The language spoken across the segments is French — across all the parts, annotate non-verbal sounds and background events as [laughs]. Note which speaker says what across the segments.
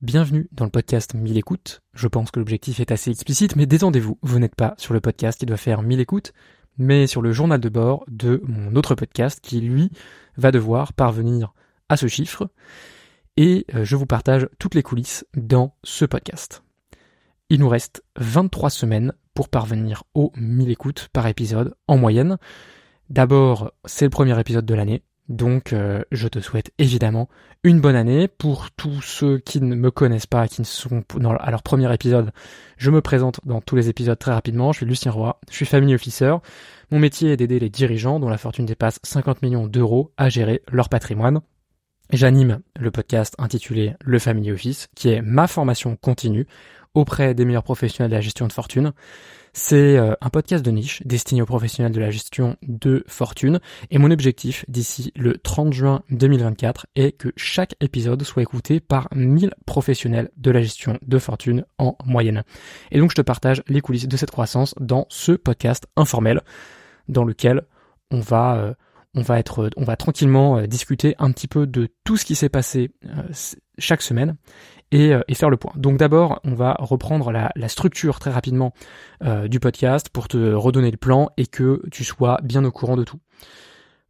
Speaker 1: Bienvenue dans le podcast 1000 écoutes. Je pense que l'objectif est assez explicite, mais détendez-vous, vous n'êtes pas sur le podcast qui doit faire 1000 écoutes, mais sur le journal de bord de mon autre podcast qui, lui, va devoir parvenir à ce chiffre. Et euh, je vous partage toutes les coulisses dans ce podcast. Il nous reste 23 semaines pour parvenir aux 1000 écoutes par épisode en moyenne. D'abord, c'est le premier épisode de l'année. Donc euh, je te souhaite évidemment une bonne année. Pour tous ceux qui ne me connaissent pas, qui ne sont dans, à leur premier épisode, je me présente dans tous les épisodes très rapidement. Je suis Lucien Roy, je suis family officer. Mon métier est d'aider les dirigeants dont la fortune dépasse 50 millions d'euros à gérer leur patrimoine. J'anime le podcast intitulé Le Family Office, qui est ma formation continue auprès des meilleurs professionnels de la gestion de fortune. C'est euh, un podcast de niche destiné aux professionnels de la gestion de fortune et mon objectif d'ici le 30 juin 2024 est que chaque épisode soit écouté par 1000 professionnels de la gestion de fortune en moyenne. Et donc je te partage les coulisses de cette croissance dans ce podcast informel dans lequel on va euh, on va être on va tranquillement euh, discuter un petit peu de tout ce qui s'est passé chaque semaine euh, et, faire le point. Donc d'abord, on va reprendre la, structure très rapidement euh, du podcast pour te redonner le plan et que tu sois bien au courant de tout.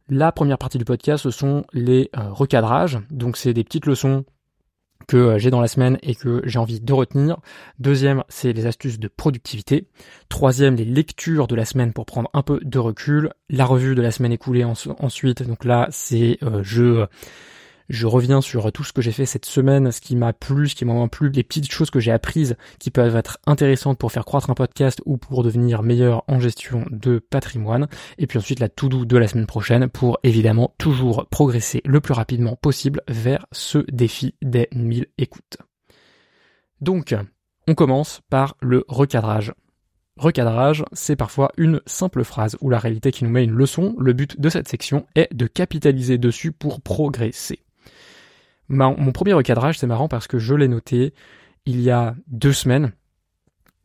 Speaker 1: La première partie du podcast, ce sont les euh, recadrages. Donc c'est des petites leçons que j'ai dans la semaine et que j'ai envie de retenir. Deuxième, c'est les astuces de productivité. Troisième, les lectures de la semaine pour prendre un peu de recul. La revue de la semaine écoulée ensuite. Donc là, c'est je je reviens sur tout ce que j'ai fait cette semaine, ce qui m'a plu, ce qui m'a moins plu, les petites choses que j'ai apprises qui peuvent être intéressantes pour faire croître un podcast ou pour devenir meilleur en gestion de patrimoine. Et puis ensuite la to-do de la semaine prochaine pour évidemment toujours progresser le plus rapidement possible vers ce défi des 1000 écoutes. Donc, on commence par le recadrage. Recadrage, c'est parfois une simple phrase ou la réalité qui nous met une leçon. Le but de cette section est de capitaliser dessus pour progresser mon premier recadrage, c'est marrant parce que je l'ai noté il y a deux semaines,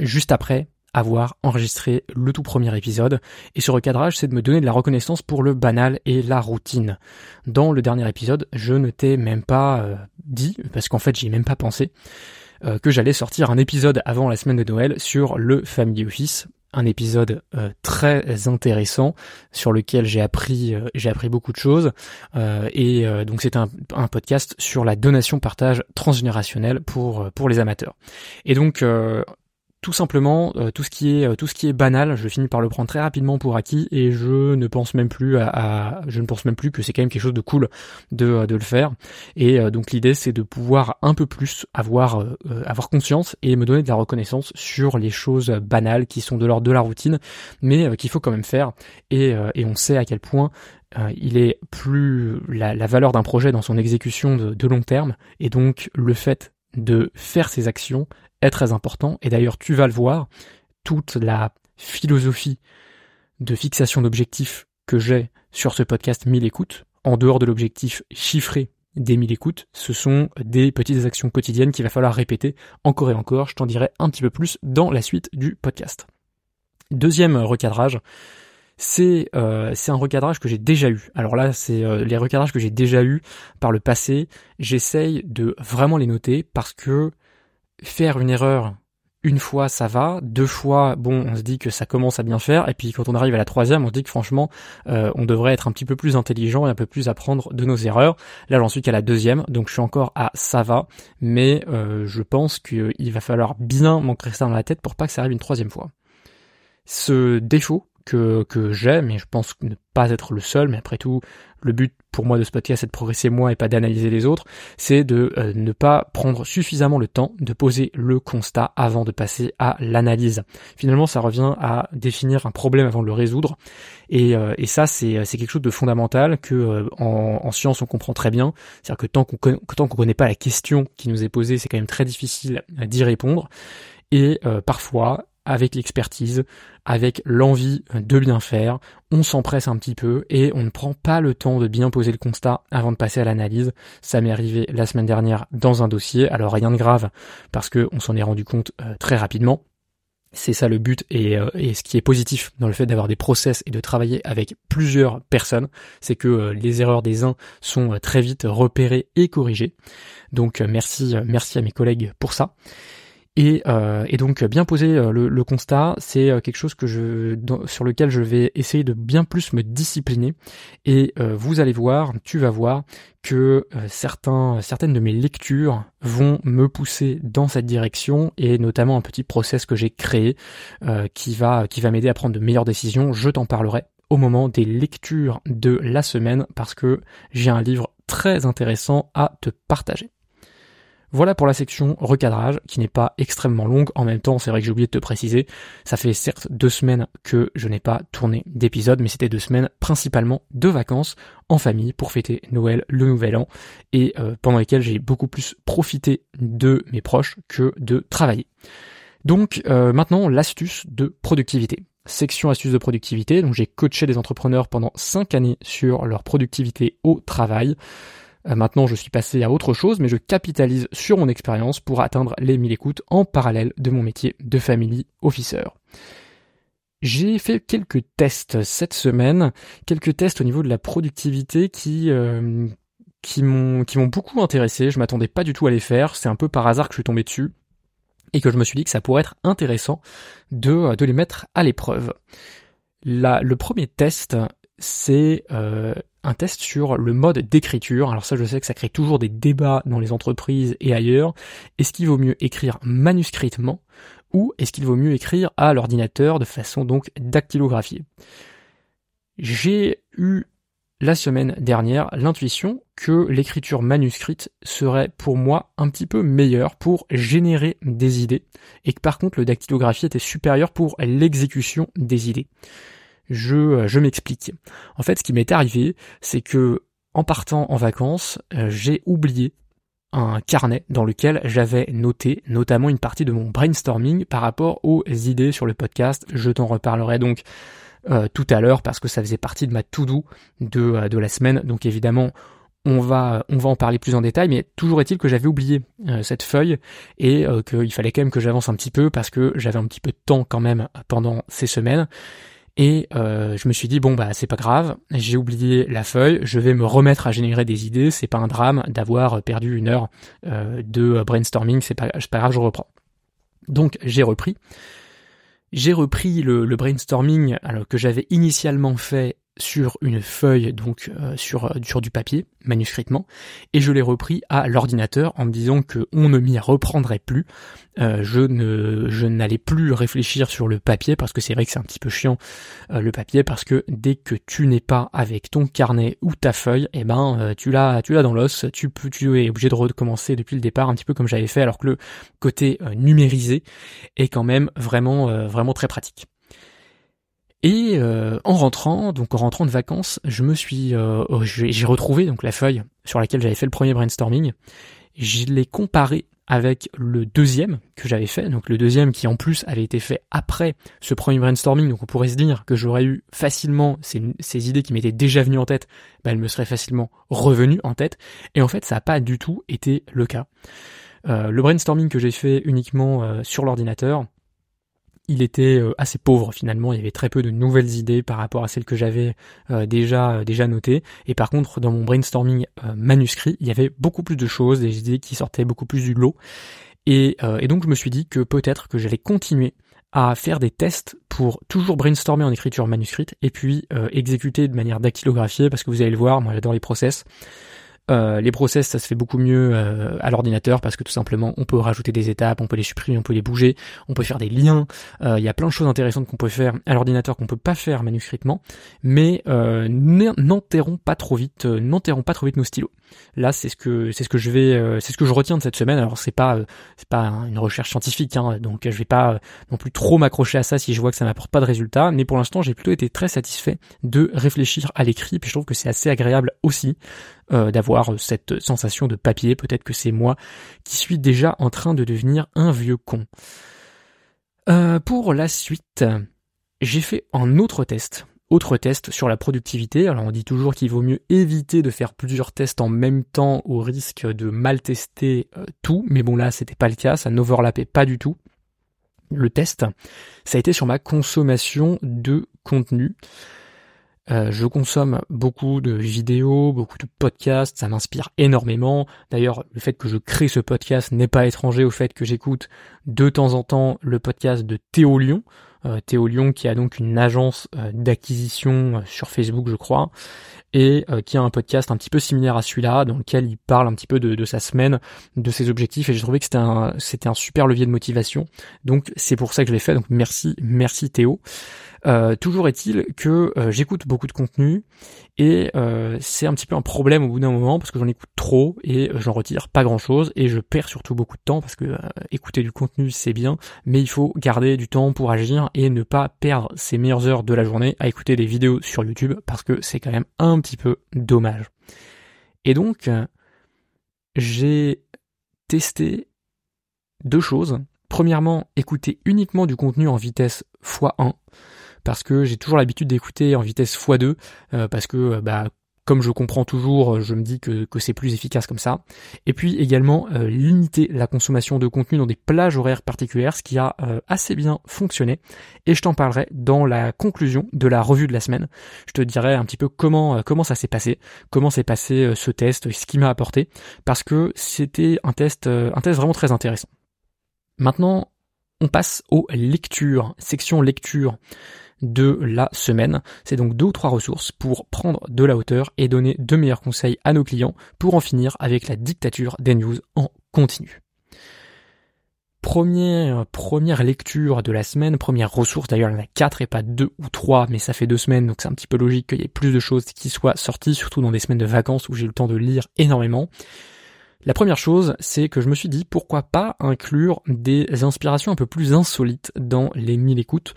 Speaker 1: juste après avoir enregistré le tout premier épisode. Et ce recadrage, c'est de me donner de la reconnaissance pour le banal et la routine. Dans le dernier épisode, je ne t'ai même pas euh, dit, parce qu'en fait j'y ai même pas pensé, euh, que j'allais sortir un épisode avant la semaine de Noël sur le Family Office un épisode euh, très intéressant sur lequel j'ai appris euh, j'ai appris beaucoup de choses. Euh, et donc c'est un, un, podcast sur la donation partage transgénérationnelle pour pour les amateurs. Et donc tout simplement euh, tout ce qui est euh, tout ce qui est banal, je finis par le prendre très rapidement pour acquis et je ne pense même plus à, je ne pense même plus que c'est quand même quelque chose de cool de, euh, de le faire. Et donc l'idée c'est de pouvoir un peu plus avoir avoir conscience et me donner de la reconnaissance sur les choses banales qui sont de l'ordre de la routine, mais qu'il faut quand même faire. Et, et on sait à quel point il est plus la, la valeur d'un projet dans son exécution de, de long terme et donc le fait de faire ces actions est très important. Et d'ailleurs, tu vas le voir, toute la philosophie de fixation d'objectifs que j'ai sur ce podcast 1000 écoutes, en dehors de l'objectif chiffré des 1000 écoutes, ce sont des petites actions quotidiennes qu'il va falloir répéter encore et encore. Je t'en dirai un petit peu plus dans la suite du podcast. Deuxième recadrage, c'est euh, c'est un recadrage que j'ai déjà eu. Alors là, c'est euh, les recadrages que j'ai déjà eu par le passé. J'essaye de vraiment les noter parce que faire une erreur une fois ça va, deux fois bon on se dit que ça commence à bien faire, et puis quand on arrive à la troisième on se dit que franchement euh, on devrait être un petit peu plus intelligent et un peu plus apprendre de nos erreurs. Là j'en suis qu'à la deuxième, donc je suis encore à ça va, mais je pense qu'il va falloir bien m'ancrer ça dans la tête pour pas que ça arrive une troisième fois. Ce défaut que, que j'ai, mais je pense ne pas être le seul, mais après tout, le but pour moi de ce podcast, c'est de progresser moi et pas d'analyser les autres, c'est de euh, ne pas prendre suffisamment le temps de poser le constat avant de passer à l'analyse. Finalement, ça revient à définir un problème avant de le résoudre, et, euh, et ça, c'est quelque chose de fondamental que euh, en, en, science on comprend très bien. C'est-à-dire que tant qu'on tant qu'on connaît pas la question qui nous est posée, c'est quand même très difficile d'y répondre. Et parfois, avec l'expertise, avec l'envie de bien faire, on s'empresse un petit peu et on ne prend pas le temps de bien poser le constat avant de passer à l'analyse. Ça m'est arrivé la semaine dernière dans un dossier, alors rien de grave parce que on s'en est rendu compte euh, très rapidement. C'est ça le but et, euh, et, ce qui est positif dans le fait d'avoir des process et de travailler avec plusieurs personnes, c'est que euh, les erreurs des uns sont euh, très vite repérées et corrigées. Donc merci, merci à mes collègues pour ça. Et, euh, et, donc bien poser euh, le, constat, c'est euh, quelque chose que sur lequel je vais essayer de bien plus me discipliner. Et vous allez voir, tu vas voir que certains, certaines de mes lectures vont me pousser dans cette direction et notamment un petit process que j'ai créé qui va qui va m'aider à prendre de meilleures décisions. Je t'en parlerai au moment des lectures de la semaine parce que j'ai un livre très intéressant à te partager. Voilà pour la section recadrage, qui n'est pas extrêmement longue. En même temps, c'est vrai que j'ai oublié de te préciser, ça fait certes deux semaines que je n'ai pas tourné d'épisode, mais c'était deux semaines principalement de vacances en famille pour fêter Noël, le Nouvel An, et euh, pendant lesquelles j'ai beaucoup plus profité de mes proches que de travailler. Donc euh, maintenant, l'astuce de productivité section astuces de productivité. Donc j'ai coaché des entrepreneurs pendant cinq années sur leur productivité au travail. Euh, maintenant, je suis passé à autre chose, mais je capitalise sur mon expérience pour atteindre les 1000 écoutes en parallèle de mon métier de family officer. J'ai fait quelques tests cette semaine, quelques tests au niveau de la productivité qui euh, qui m'ont qui m'ont beaucoup intéressé. Je m'attendais pas du tout à les faire. C'est un peu par hasard que je suis tombé dessus et que je me suis dit que ça pourrait être intéressant de de les mettre à l'épreuve. le premier test, c'est euh, un test sur le mode d'écriture. Alors ça, je sais que ça crée toujours des débats dans les entreprises et ailleurs. Est-ce qu'il vaut mieux écrire manuscritement ou est-ce qu'il vaut mieux écrire à l'ordinateur de façon donc dactylographiée? J'ai eu la semaine dernière l'intuition que l'écriture manuscrite serait pour moi un petit peu meilleure pour générer des idées et que par contre le dactylographie était supérieur pour l'exécution des idées. Je, euh, je m'explique. En fait, ce qui m'est arrivé, c'est que en partant en vacances, euh, j'ai oublié un carnet dans lequel j'avais noté notamment une partie de mon brainstorming par rapport aux idées sur le podcast. Je t'en reparlerai donc euh, tout à l'heure parce que ça faisait partie de ma to-do de, la semaine. Donc évidemment, on va, on va en parler plus en détail, mais toujours est-il que j'avais oublié cette feuille et qu'il fallait quand même que j'avance un petit peu parce que j'avais un petit peu de temps quand même pendant ces semaines. Et euh, je me suis dit bon bah c'est pas grave, j'ai oublié la feuille, je vais me remettre à générer des idées, c'est pas un drame d'avoir perdu une heure euh, de brainstorming, c'est pas, pas grave, je reprends. Donc j'ai repris. J'ai repris le, le brainstorming alors, que j'avais initialement fait sur une feuille, donc euh, sur, euh, sur du papier, manuscritement, et je l'ai repris à l'ordinateur en me disant que on ne m'y reprendrait plus. Euh, je ne je n'allais plus réfléchir sur le papier parce que c'est vrai que c'est un petit peu chiant le papier parce que dès que tu n'es pas avec ton carnet ou ta feuille, eh ben tu l'as tu l'as dans l'os, tu peux tu es obligé de recommencer depuis le départ un petit peu comme j'avais fait alors que le côté numérisé est quand même vraiment vraiment très pratique. Et euh, en rentrant, donc en rentrant de vacances, je me suis, euh, oh, j'ai retrouvé donc la feuille sur laquelle j'avais fait le premier brainstorming. Je l'ai comparé avec le deuxième que j'avais fait, donc le deuxième qui en plus avait été fait après ce premier brainstorming, donc on pourrait se dire que j'aurais eu facilement ces, ces idées qui m'étaient déjà venues en tête, bah, elles me seraient facilement revenues en tête, et en fait ça n'a pas du tout été le cas. Euh, le brainstorming que j'ai fait uniquement sur l'ordinateur, il était euh, assez pauvre finalement, il y avait très peu de nouvelles idées par rapport à celles que j'avais euh, déjà euh, déjà notées. Et par contre dans mon brainstorming manuscrit, il y avait beaucoup plus de choses, des idées qui sortaient beaucoup plus du lot. Et, et donc je me suis dit que peut-être que j'allais continuer à faire des tests pour toujours brainstormer en écriture manuscrite et puis exécuter de manière dactylographiée parce que vous allez le voir, moi j'adore les process. Euh, les process, ça se fait beaucoup mieux euh, à l'ordinateur parce que tout simplement, on peut rajouter des étapes, on peut les supprimer, on peut les bouger, on peut faire des liens. Euh, il y a plein de choses intéressantes qu'on peut faire à l'ordinateur qu'on peut pas faire manuscritement, mais n'enterrons pas trop vite, n'enterrons pas trop vite nos stylos. Là, c'est ce que c'est ce que je vais, c'est ce que je retiens de cette semaine. Alors c'est pas c'est pas une recherche scientifique, hein, donc je vais pas non plus trop m'accrocher à ça si je vois que ça m'apporte pas de résultats. Mais pour l'instant, j'ai plutôt été très satisfait de réfléchir à l'écrit. Puis je trouve que c'est assez agréable aussi euh, d'avoir cette sensation de papier. Peut-être que c'est moi qui suis déjà en train de devenir un vieux con. Euh, pour la suite, j'ai fait un autre test. Autre test sur la productivité. Alors on dit toujours qu'il vaut mieux éviter de faire plusieurs tests en même temps au risque de mal tester euh, tout. Mais bon là c'était pas le cas, ça n'overlappait pas du tout. le test, ça a été sur ma consommation de contenu. Euh, je consomme beaucoup de vidéos, beaucoup de podcasts, ça m'inspire énormément. D'ailleurs, le fait que je crée ce podcast n'est pas étranger au fait que j'écoute de temps en temps le podcast de Théo Lyon. Euh, Théo Lyon qui a donc une agence euh, d'acquisition sur Facebook, je crois, et qui a un podcast un petit peu similaire à celui-là, dans lequel il parle un petit peu de, de sa semaine, de ses objectifs, et j'ai trouvé que c'était un, c'était un super levier de motivation. Donc c'est pour ça que je l'ai fait. Donc merci, merci Théo. Euh, toujours est-il que euh, j'écoute beaucoup de contenu et euh, c'est un petit peu un problème au bout d'un moment parce que j'en écoute trop et j'en retire pas grand-chose et je perds surtout beaucoup de temps parce que écouter du contenu c'est bien mais il faut garder du temps pour agir et ne pas perdre ses meilleures heures de la journée à écouter des vidéos sur YouTube parce que c'est quand même un petit peu dommage. Et donc j'ai testé deux choses. Premièrement, écouter uniquement du contenu en vitesse x1 parce que j'ai toujours l'habitude d'écouter en vitesse x2 euh, parce que bah comme je comprends toujours, je me dis que, c'est plus efficace comme ça. Et puis également euh, limiter la consommation de contenu dans des plages horaires particulières, ce qui a assez bien fonctionné. Et je t'en parlerai dans la conclusion de la revue de la semaine. Je te dirai un petit peu comment comment ça s'est passé, comment s'est passé ce test, ce qui m'a apporté, parce que c'était un test un test vraiment très intéressant. Maintenant, on passe aux lectures, section lecture de la semaine. C'est donc deux ou trois ressources pour prendre de la hauteur et donner de meilleurs conseils à nos clients pour en finir avec la dictature des news en continu. Première, première lecture de la semaine, première ressource, d'ailleurs il y en a quatre et pas deux ou trois, mais ça fait deux semaines, donc c'est un petit peu logique qu'il y ait plus de choses qui soient sorties, surtout dans des semaines de vacances où j'ai le temps de lire énormément. La première chose, c'est que je me suis dit pourquoi pas inclure des inspirations un peu plus insolites dans les mille écoutes,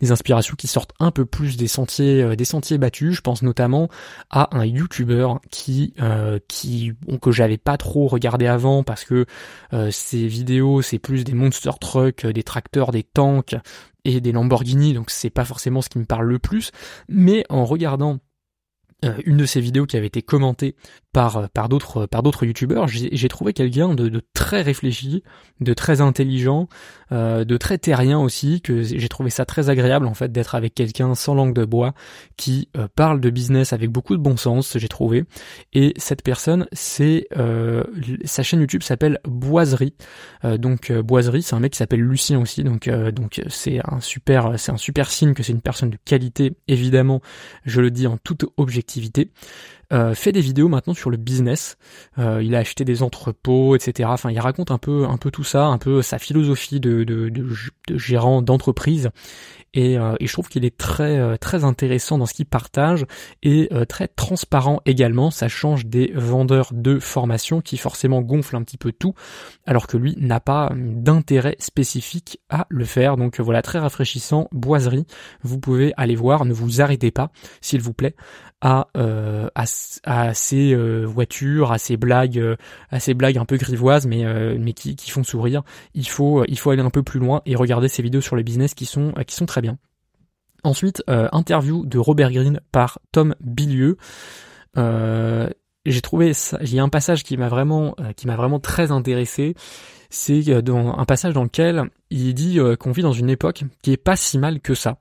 Speaker 1: des inspirations qui sortent un peu plus des sentiers euh, des sentiers battus. Je pense notamment à un YouTuber qui euh, qui que j'avais pas trop regardé avant parce que euh, ses vidéos c'est plus des monster trucks, des tracteurs, des tanks et des Lamborghini, donc c'est pas forcément ce qui me parle le plus. Mais en regardant euh, une de ces vidéos qui avait été commentée par euh, par d'autres par d'autres youtubeurs, j'ai trouvé quelqu'un de, très réfléchi, de très intelligent, euh, de très terrien aussi, que j'ai trouvé ça très agréable en fait d'être avec quelqu'un sans langue de bois qui parle de business avec beaucoup de bon sens, j'ai trouvé. Et cette personne, c'est sa chaîne YouTube s'appelle Boiserie. donc Boiserie, c'est un mec qui s'appelle Lucien aussi, donc donc c'est un super c'est un super signe que c'est une personne de qualité évidemment. Je le dis en toute objectivité euh, fait des vidéos maintenant sur le business. Euh, il a acheté des entrepôts, etc. Enfin, il raconte un peu, un peu tout ça, un peu sa philosophie de, de, de gérant d'entreprise. Euh, et, je trouve qu'il est très euh, très intéressant dans ce qu'il partage et euh, très transparent également. Ça change des vendeurs de formation qui forcément gonflent un petit peu tout, alors que lui n'a pas d'intérêt spécifique à le faire. Donc voilà, très rafraîchissant, boiserie. Vous pouvez aller voir, ne vous arrêtez pas, s'il vous plaît, à, à, à, ces voitures, à ces blagues, à ces blagues un peu grivoises, mais mais qui, qui font sourire. Il faut il faut aller un peu plus loin et regarder ces vidéos sur le business qui sont qui sont très bien. Ensuite, euh, interview de Robert Greene par Tom Bilieu. Euh, j'ai trouvé il y a un passage qui m'a vraiment, euh, qui m'a vraiment très intéressé. C'est dans un passage dans lequel il dit qu'on vit dans une époque qui est pas si mal que ça.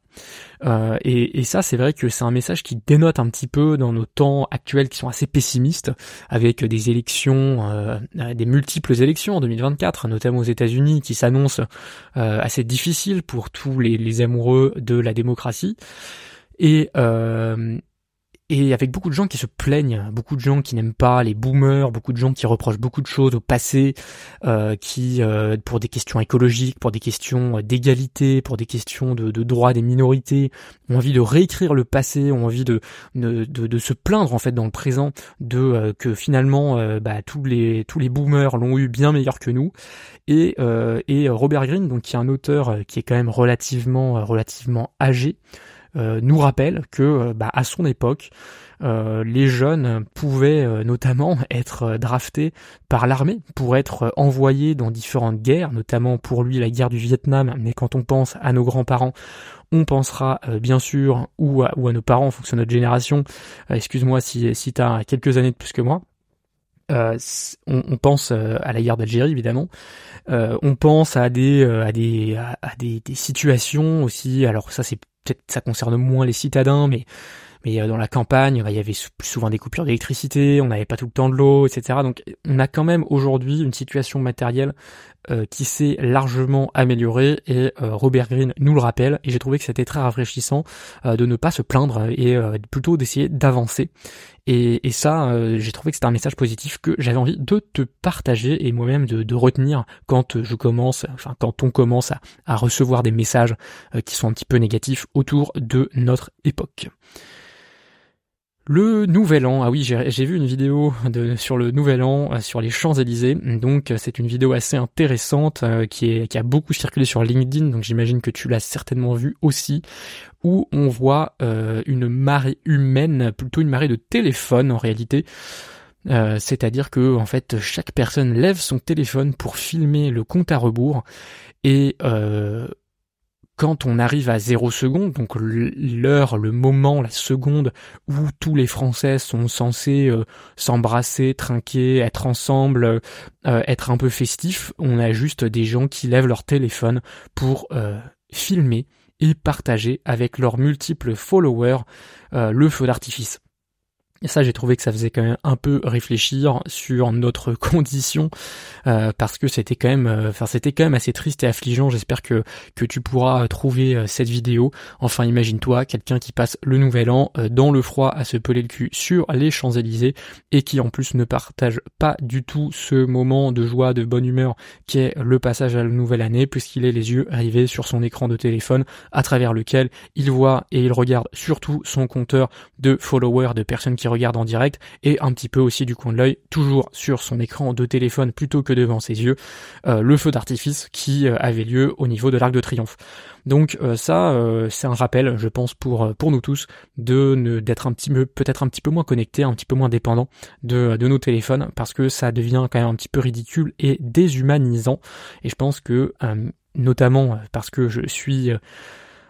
Speaker 1: Euh, et, ça, c'est vrai que c'est un message qui dénote un petit peu dans nos temps actuels qui sont assez pessimistes, avec des élections, euh, des multiples élections en 2024, notamment aux États-Unis, qui s'annoncent euh, assez difficiles pour tous les, les, amoureux de la démocratie. Et, et avec beaucoup de gens qui se plaignent, beaucoup de gens qui n'aiment pas les boomers, beaucoup de gens qui reprochent beaucoup de choses au passé, euh, qui euh, pour des questions écologiques, pour des questions d'égalité, pour des questions de, de droits des minorités, ont envie de réécrire le passé, ont envie de de, de, se plaindre en fait dans le présent de euh, que finalement euh, bah, tous les tous les boomers l'ont eu bien meilleur que nous. Et, et Robert Greene, donc qui est un auteur qui est quand même relativement relativement âgé. Euh, nous rappelle que euh, bah, à son époque, euh, les jeunes pouvaient notamment [laughs] être draftés par l'armée pour être envoyés dans différentes guerres, notamment pour lui la guerre du Vietnam, mais quand on pense à nos grands-parents, on pensera bien sûr ou à, ou à nos parents en fonction de notre génération, excuse-moi si, si tu as quelques années de plus que moi, on, on, pense à la guerre d'Algérie évidemment, on pense à des à des à, des, des situations aussi. Alors ça c'est peut-être ça concerne moins les citadins, mais mais euh, dans la campagne, bah, il y avait souvent des coupures d'électricité, on n'avait pas tout le temps de l'eau, etc. Donc on a quand même aujourd'hui une situation matérielle euh, qui s'est largement améliorée et euh, Robert Greene nous le rappelle et j'ai trouvé que c'était très rafraîchissant de ne pas se plaindre et plutôt d'essayer d'avancer. Et, et, ça, j'ai trouvé que c'était un message positif que j'avais envie de te partager et moi-même de, de, retenir quand je commence, enfin quand on commence à, à recevoir des messages qui sont un petit peu négatifs autour de notre époque. Le Nouvel An, ah oui, j'ai vu une vidéo sur le Nouvel An, euh, sur les Champs-Élysées. Donc euh, c'est une vidéo assez intéressante euh, qui, a beaucoup circulé sur LinkedIn, donc j'imagine que tu l'as certainement vu aussi, où on voit une marée humaine, plutôt une marée de téléphones en réalité. C'est-à-dire que en fait chaque personne lève son téléphone pour filmer le compte à rebours et quand on arrive à 0 seconde, donc l'heure, le moment, la seconde où tous les Français sont censés euh, s'embrasser, trinquer, être ensemble, euh, être un peu festifs, on a juste des gens qui lèvent leur téléphone pour euh, filmer et partager avec leurs multiples followers le feu d'artifice. Et ça, j'ai trouvé que ça faisait quand même un peu réfléchir sur notre [laughs] condition euh, parce que c'était quand même, euh, enfin c'était quand même assez triste et affligeant. J'espère que que tu pourras trouver euh, cette vidéo. Enfin, imagine-toi quelqu'un qui passe le Nouvel An dans le froid à se peler le cul sur les Champs Élysées et qui en plus ne partage pas du tout ce moment de joie, de bonne humeur qui est le passage à la nouvelle année, puisqu'il est les yeux rivés sur son écran de téléphone à travers lequel il voit et il regarde surtout son compteur de followers, de personnes qui regarde en direct et un petit peu aussi du coin de l'œil, toujours sur son écran de téléphone plutôt que devant ses yeux, euh, le feu d'artifice qui euh, avait lieu au niveau de l'Arc de Triomphe. Donc euh, ça, c'est un rappel, je pense, pour pour nous tous, de d'être un petit peu, peut-être un petit peu moins connecté, un petit peu moins dépendant de, de nos téléphones, parce que ça devient quand même un petit peu ridicule et déshumanisant. Et je pense que notamment parce que je suis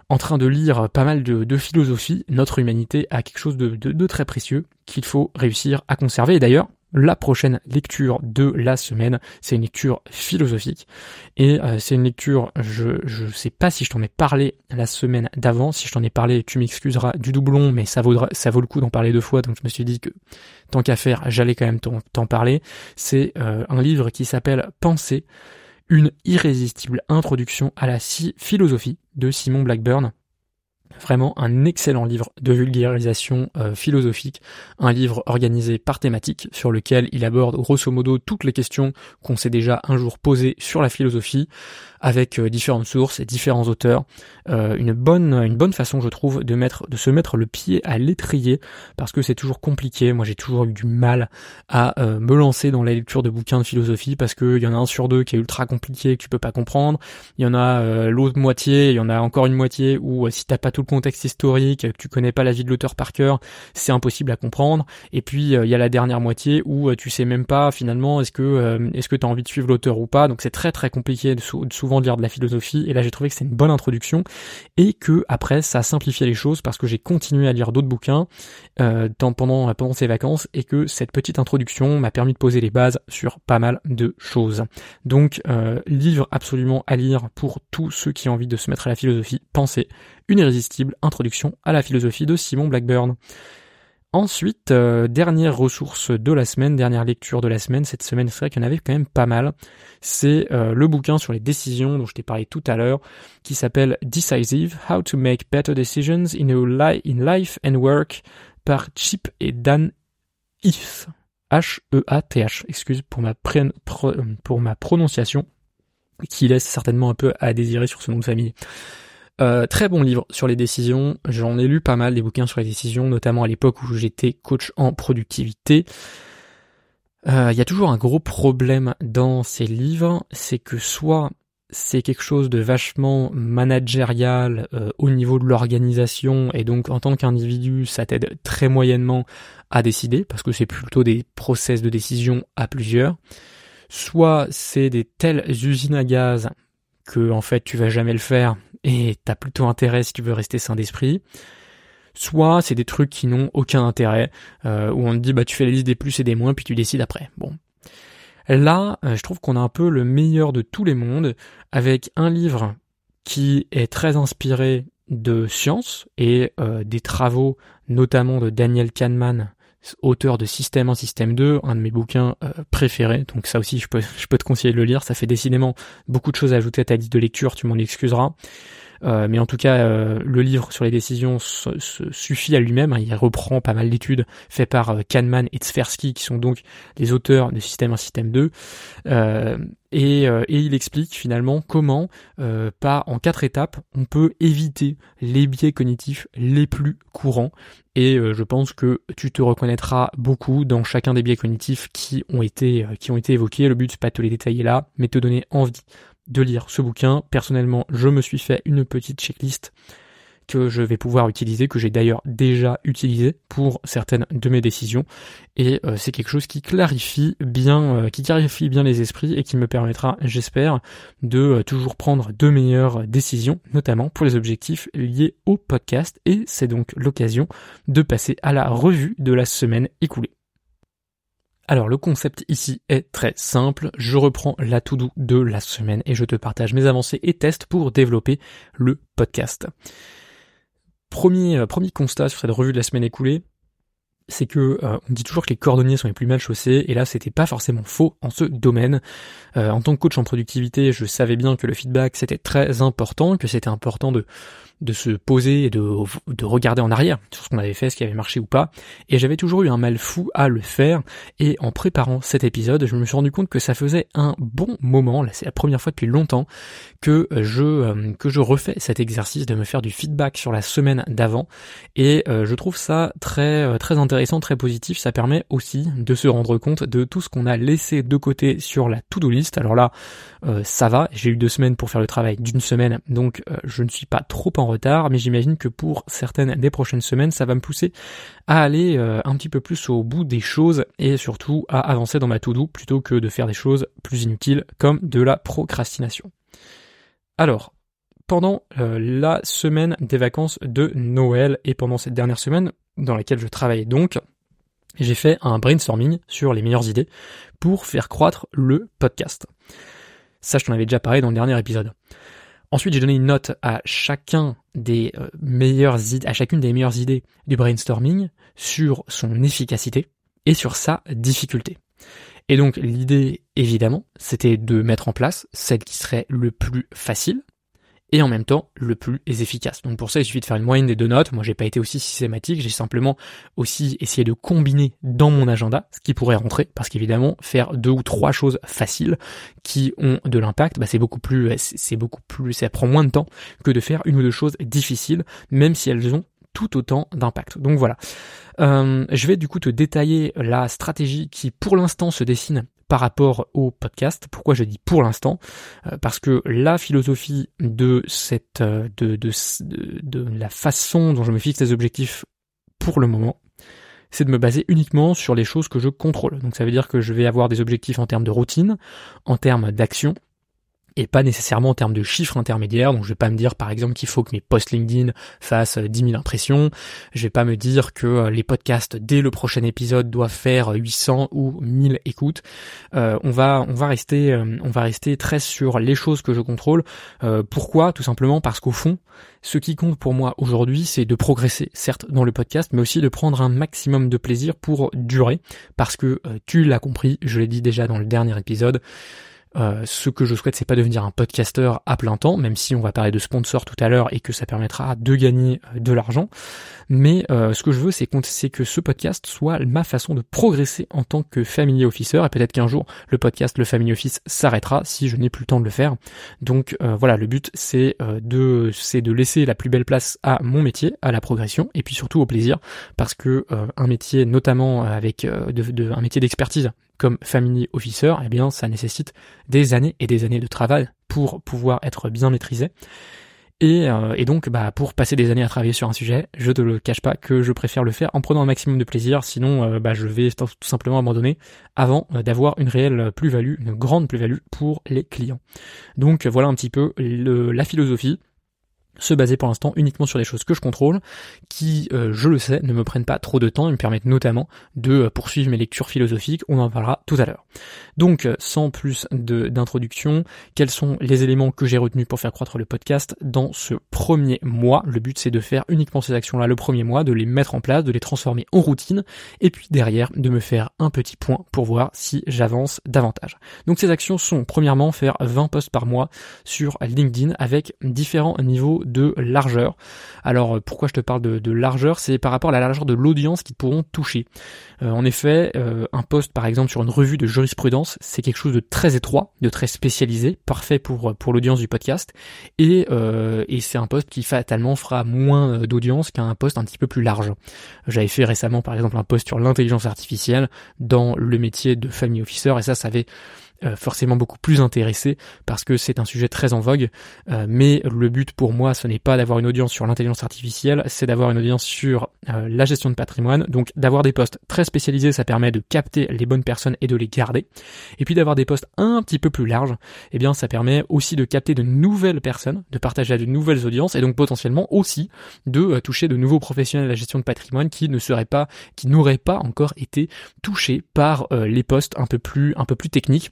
Speaker 1: en train de lire pas mal de, philosophie, notre humanité a quelque chose de, très précieux qu'il faut réussir à conserver. Et d'ailleurs, la prochaine lecture de la semaine, c'est une lecture philosophique. Et euh, c'est une lecture, je je sais pas si je t'en ai parlé la semaine d'avant. Si je t'en ai parlé, tu m'excuseras du doublon, mais ça vaudra, ça vaut le coup d'en parler deux fois. Donc je me suis dit que tant qu'à faire, j'allais quand même t'en parler. C'est euh, un livre qui s'appelle Penser une irrésistible introduction à la philosophie de Simon Blackburn. Vraiment un excellent livre de vulgarisation euh, philosophique, un livre organisé par thématique sur lequel il aborde grosso modo toutes les questions qu'on s'est déjà un jour posées sur la philosophie, avec euh, différentes sources et différents auteurs. Euh, une bonne une bonne façon, je trouve, de mettre de se mettre le pied à l'étrier parce que c'est toujours compliqué. Moi, j'ai toujours eu du mal à me lancer dans la lecture de bouquins de philosophie parce qu'il y en a un sur deux qui est ultra compliqué que tu peux pas comprendre. Il y en a l'autre moitié, il y en a encore une moitié où si t'as pas le contexte historique, que tu connais pas la vie de l'auteur par cœur, c'est impossible à comprendre. Et puis il y a la dernière moitié où tu sais même pas finalement est-ce que est-ce que t'as envie de suivre l'auteur ou pas. Donc c'est très très compliqué de, de souvent lire de la philosophie et là j'ai trouvé que c'est une bonne introduction et que après ça a simplifié les choses parce que j'ai continué à lire d'autres bouquins euh, pendant pendant ces vacances et que cette petite introduction m'a permis de poser les bases sur pas mal de choses. Donc euh, livre absolument à lire pour tous ceux qui ont envie de se mettre à la philosophie. Pensez une irrésistible introduction à la philosophie de Simon Blackburn. Ensuite, euh, dernière ressource de la semaine, dernière lecture de la semaine, cette semaine c'est vrai qu'il y en avait quand même pas mal, c'est euh, le bouquin sur les décisions dont je t'ai parlé tout à l'heure, qui s'appelle Decisive, How to Make Better Decisions in, Life and Work par Chip et Dan Heath. H-E-A-T-H, excuse pour ma, pour ma prononciation, qui laisse certainement un peu à désirer sur ce nom de famille. Euh, très bon livre sur les décisions. J'en ai lu pas mal des bouquins sur les décisions, notamment à l'époque où j'étais coach en productivité. Il euh, y a toujours un gros problème dans ces livres, c'est que soit c'est quelque chose de vachement managérial euh, au niveau de l'organisation et donc en tant qu'individu ça t'aide très moyennement à décider parce que c'est plutôt des process de décision à plusieurs. Soit c'est des telles usines à gaz que en fait tu vas jamais le faire et t'as plutôt intérêt si tu veux rester sain d'esprit. soit c'est des trucs qui n'ont aucun intérêt, euh, où on te dit bah tu fais la liste des plus et des moins puis tu décides après. Bon. Là, euh, je trouve qu'on a un peu le meilleur de tous les mondes, avec un livre qui est très inspiré de science et euh, des travaux notamment de Daniel Kahneman, auteur de Système 1, Système 2, un de mes bouquins euh, préférés. Donc ça aussi, je peux, [laughs] je peux te conseiller de le lire. Ça fait décidément beaucoup de choses à ajouter à ta liste de lecture, tu m'en excuseras. Euh, mais en tout cas, euh, le livre sur les décisions suffit à lui-même. Hein. il reprend pas mal d'études faites par euh, Kahneman et Tversky, qui sont donc les auteurs de Système 1, Système 2. Et, il explique finalement comment, pas en quatre étapes, on peut éviter les biais cognitifs les plus courants. Et je pense que tu te reconnaîtras beaucoup dans chacun des biais cognitifs qui ont été qui ont été évoqués. Le but c'est pas de te les détailler là, mais te donner envie de lire ce bouquin. Personnellement, je me suis fait une petite checklist que je vais pouvoir utiliser, que j'ai d'ailleurs déjà utilisé pour certaines de mes décisions. Et euh, c'est quelque chose qui clarifie bien, euh, qui clarifie bien les esprits et qui me permettra, j'espère, de euh, toujours prendre de meilleures décisions, notamment pour les objectifs liés au podcast. Et c'est donc l'occasion de passer à la revue de la semaine écoulée. Alors le concept ici est très simple, je reprends la to-do de la semaine et je te partage mes avancées et tests pour développer le podcast. Premier, euh, premier constat sur cette revue de la semaine écoulée, c'est que euh, on dit toujours que les cordonniers sont les plus mal chaussés, et là c'était pas forcément faux en ce domaine. Euh, en tant que coach en productivité, je savais bien que le feedback c'était très important, que c'était important de de se poser et de, de regarder en arrière sur ce qu'on avait fait, ce qui avait marché ou pas. Et j'avais toujours eu un mal fou à le faire. Et en préparant cet épisode, je me suis rendu compte que ça faisait un bon moment, là c'est la première fois depuis longtemps, que je, euh, que je refais cet exercice de me faire du feedback sur la semaine d'avant. Et euh, je trouve ça très, euh, très intéressant, très positif. Ça permet aussi de se rendre compte de tout ce qu'on a laissé de côté sur la to-do list. Alors là, ça va. J'ai eu deux semaines pour faire le travail d'une semaine, donc je ne suis pas trop en retard, mais j'imagine que pour certaines des prochaines semaines, ça va me pousser à aller euh, un petit peu plus au bout des choses et surtout à avancer dans ma to-do plutôt que de faire des choses plus inutiles comme de la procrastination. Alors, pendant euh, la semaine des vacances de Noël et pendant cette dernière semaine dans laquelle je travaillais donc, j'ai fait un brainstorming sur les meilleures idées pour faire croître le podcast. Ça, je t'en avais déjà parlé dans le dernier épisode. Ensuite, j'ai donné une note à chacun des euh, meilleures idées, à chacune des meilleures idées du brainstorming sur son efficacité et sur sa difficulté. Et donc l'idée, évidemment, c'était de mettre en place celle qui serait le plus facile, et en même temps le plus efficace. Donc pour ça, il suffit de faire une moyenne des deux notes. Moi, j'ai pas été aussi systématique, j'ai simplement aussi essayé de combiner dans mon agenda ce qui pourrait rentrer, parce qu'évidemment, faire deux ou trois choses faciles qui ont de l'impact, bah, c'est beaucoup plus, c'est beaucoup plus, ça prend moins de temps que de faire une ou deux choses difficiles, même si elles ont tout autant d'impact. Donc voilà. Euh, je vais du coup te détailler la stratégie qui pour l'instant se dessine par rapport au podcast. Pourquoi je dis pour l'instant? Euh, Parce que la philosophie de cette euh, de, de, de, la façon dont je me fixe les objectifs pour le moment, c'est de me baser uniquement sur les choses que je contrôle. Donc ça veut dire que je vais avoir des objectifs en termes de routine, en termes d'action, et pas nécessairement en termes de chiffres intermédiaires. Donc je vais pas me dire par exemple qu'il faut que mes posts LinkedIn fassent 10 euh, 000 impressions. Je vais pas me dire que euh, les podcasts dès le prochain épisode doivent faire 800 ou 1000 écoutes. Euh, on va on va rester on va rester très sur les choses que je contrôle. pourquoi? Tout simplement parce qu'au fond, ce qui compte pour moi aujourd'hui, c'est de progresser, certes dans le podcast, mais aussi de prendre un maximum de plaisir pour durer, parce que tu l'as compris, je l'ai dit déjà dans le dernier épisode. Euh, ce que je souhaite, c'est pas devenir un podcasteur à plein temps, même si on va parler de sponsors tout à l'heure et que ça permettra de gagner euh, de l'argent. Mais euh, ce que je veux, c'est que ce podcast soit ma façon de progresser en tant que family officer. Et peut-être qu'un jour, le podcast, le family office, s'arrêtera si je n'ai plus le temps de le faire. Donc voilà, le but, c'est de, de laisser la plus belle place à mon métier, à la progression, et puis surtout au plaisir, parce que un métier, notamment avec un métier d'expertise comme family officer, eh bien, ça nécessite des années et des années de travail pour pouvoir être bien maîtrisé. Et, euh, et, donc, bah, pour passer des années à travailler sur un sujet, je te le cache pas que je préfère le faire en prenant un maximum de plaisir. Sinon, euh, bah, je vais tout simplement abandonner avant euh, d'avoir une réelle plus-value, une grande plus-value pour les clients. Donc, voilà un petit peu la philosophie. Se baser pour l'instant uniquement sur des choses que je contrôle, qui, euh, je le sais, ne me prennent pas trop de temps et me permettent notamment de euh, poursuivre mes lectures philosophiques, on en parlera tout à l'heure. Donc, euh, sans plus d'introduction, quels sont les éléments que j'ai retenus pour faire croître le podcast dans ce premier mois? Le but c'est de faire uniquement ces actions-là le premier mois, de les mettre en place, de les transformer en routine, et puis derrière de me faire un petit point pour voir si j'avance davantage. Donc ces actions sont premièrement faire 20 posts par mois sur LinkedIn avec différents niveaux de largeur. Alors euh, pourquoi je te parle de, largeur? C'est par rapport à la largeur de l'audience qu'ils pourront toucher. Euh, en effet, euh, un post par exemple sur une revue de jurisprudence, c'est quelque chose de très étroit, de très spécialisé, parfait pour pour l'audience du podcast, et, et c'est un post qui fatalement fera moins d'audience qu'un post un petit peu plus large. J'avais fait récemment par exemple un post sur l'intelligence artificielle dans le métier de family officer, et ça, ça avait euh, forcément beaucoup plus intéressé parce que c'est un sujet très en vogue. Euh, mais le but pour moi, ce n'est pas d'avoir une audience sur l'intelligence artificielle, c'est d'avoir une audience sur euh, la gestion de patrimoine. Donc d'avoir des postes très spécialisés, ça permet de capter les bonnes personnes et de les garder. Et puis d'avoir des postes un petit peu plus larges, eh bien ça permet aussi de capter de nouvelles personnes, de partager à de nouvelles audiences et donc potentiellement aussi de toucher de nouveaux professionnels de la gestion de patrimoine qui ne seraient pas, qui n'auraient pas encore été touchés par les postes un peu plus, un peu plus techniques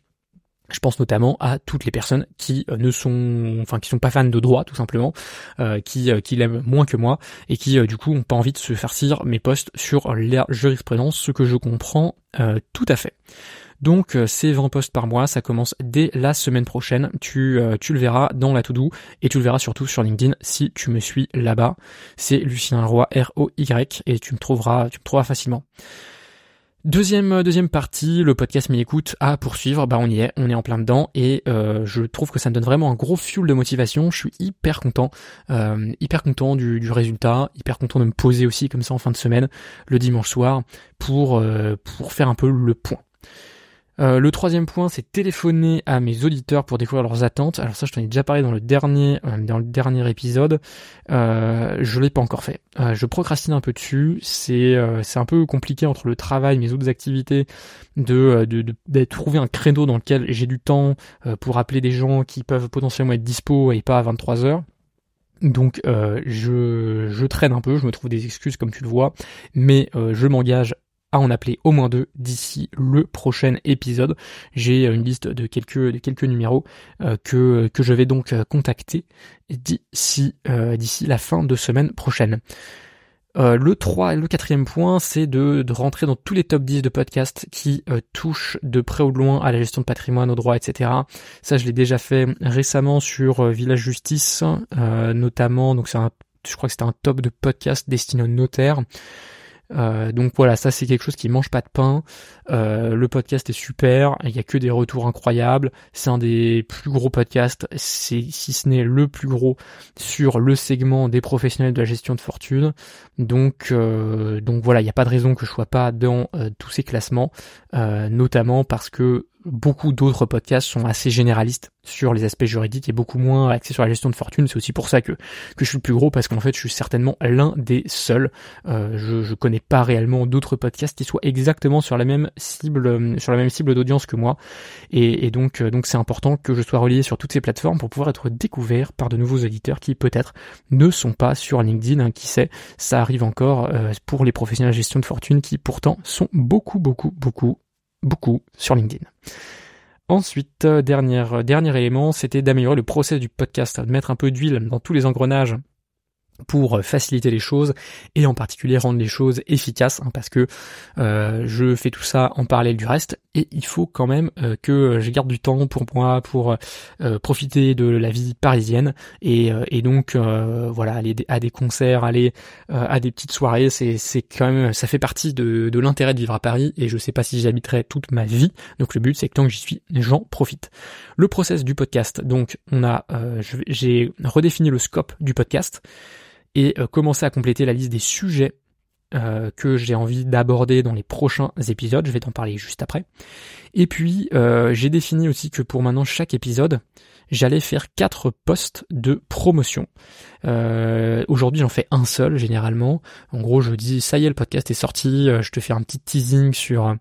Speaker 1: je pense notamment à toutes les personnes qui euh, ne sont, enfin, qui sont pas fans de droit, tout simplement, euh, qui, euh, qui l'aiment moins que moi et qui, du coup, ont pas envie de se farcir mes posts sur la jurisprudence, ce que je comprends tout à fait. Donc ces 20 posts par mois, ça commence dès la semaine prochaine. Tu, tu le verras dans la to-do et tu le verras surtout sur LinkedIn si tu me suis là-bas. C'est Lucien Roy R O Y et tu me trouveras, tu me trouveras facilement. Deuxième euh, deuxième partie, le podcast m'y écoute à poursuivre. Bah on y est, on est en plein dedans et euh, je trouve que ça me donne vraiment un gros fuel de motivation. Je suis hyper content, euh, hyper content du, du, résultat, hyper content de me poser aussi comme ça en fin de semaine, le dimanche soir, pour pour faire un peu le point. Euh, le troisième point, c'est téléphoner à mes auditeurs pour découvrir leurs attentes. Alors ça, je t'en ai déjà parlé dans le dernier, euh, dans le dernier épisode. Euh, je l'ai pas encore fait. Je procrastine un peu dessus. C'est, c'est un peu compliqué entre le travail, mes autres activités, de, trouver un créneau dans lequel j'ai du temps pour appeler des gens qui peuvent potentiellement être dispo et pas à 23 heures. Donc je traîne un peu, je me trouve des excuses comme tu le vois, mais je m'engage à en appeler au moins deux d'ici le prochain épisode. J'ai une liste de quelques, de quelques numéros euh, que, que je vais donc euh, contacter d'ici euh, d'ici la fin de semaine prochaine. le 3 le quatrième point, c'est de, de, rentrer dans tous les top 10 de podcasts qui touchent de près ou de loin à la gestion de patrimoine, au droit, etc. Ça, je l'ai déjà fait récemment sur Village Justice, notamment. Donc, c'est un, je crois que c'était un top de podcast destiné aux notaires. Euh, donc voilà, ça c'est quelque chose qui mange pas de pain. Euh, le podcast est super, il y a que des retours incroyables. C'est un des plus gros podcasts, c'est si ce n'est le plus gros sur le segment des professionnels de la gestion de fortune. Donc euh, donc voilà, il n'y a pas de raison que je sois pas dans tous ces classements, notamment parce que beaucoup d'autres podcasts sont assez généralistes sur les aspects juridiques et beaucoup moins axés sur la gestion de fortune. C'est aussi pour ça que, que je suis le plus gros parce qu'en fait je suis certainement l'un des seuls. Euh, je, je connais pas réellement d'autres podcasts qui soient exactement sur la même cible, euh, sur la même cible d'audience que moi. Et, donc euh, donc c'est important que je sois relié sur toutes ces plateformes pour pouvoir être découvert par de nouveaux éditeurs qui peut-être ne sont pas sur LinkedIn. Hein, qui sait, ça arrive encore pour les professionnels de gestion de fortune qui pourtant sont beaucoup beaucoup beaucoup beaucoup sur LinkedIn. Ensuite, euh, dernier, dernier élément, c'était d'améliorer le process du podcast, de mettre un peu d'huile dans tous les engrenages pour faciliter les choses et en particulier rendre les choses efficaces hein, parce que euh, je fais tout ça en parallèle du reste et il faut quand même euh, que je garde du temps pour moi pour euh, profiter de la vie parisienne et, donc voilà aller à des concerts aller à des petites soirées c'est c'est quand même ça fait partie de, l'intérêt de vivre à Paris et je sais pas si j'y habiterai toute ma vie. Donc le but c'est que tant que j'y suis les gens profitent le process du podcast. Donc on a j'ai redéfini le scope du podcast et euh, commencer à compléter la liste des sujets euh, que j'ai envie d'aborder dans les prochains épisodes. Je vais t'en parler juste après. Et puis, euh, j'ai défini aussi que pour maintenant chaque épisode, j'allais faire quatre postes de promotion. Aujourd'hui, j'en fais un seul généralement. En gros, je dis ça y est, le podcast est sorti. je te fais un petit teasing sur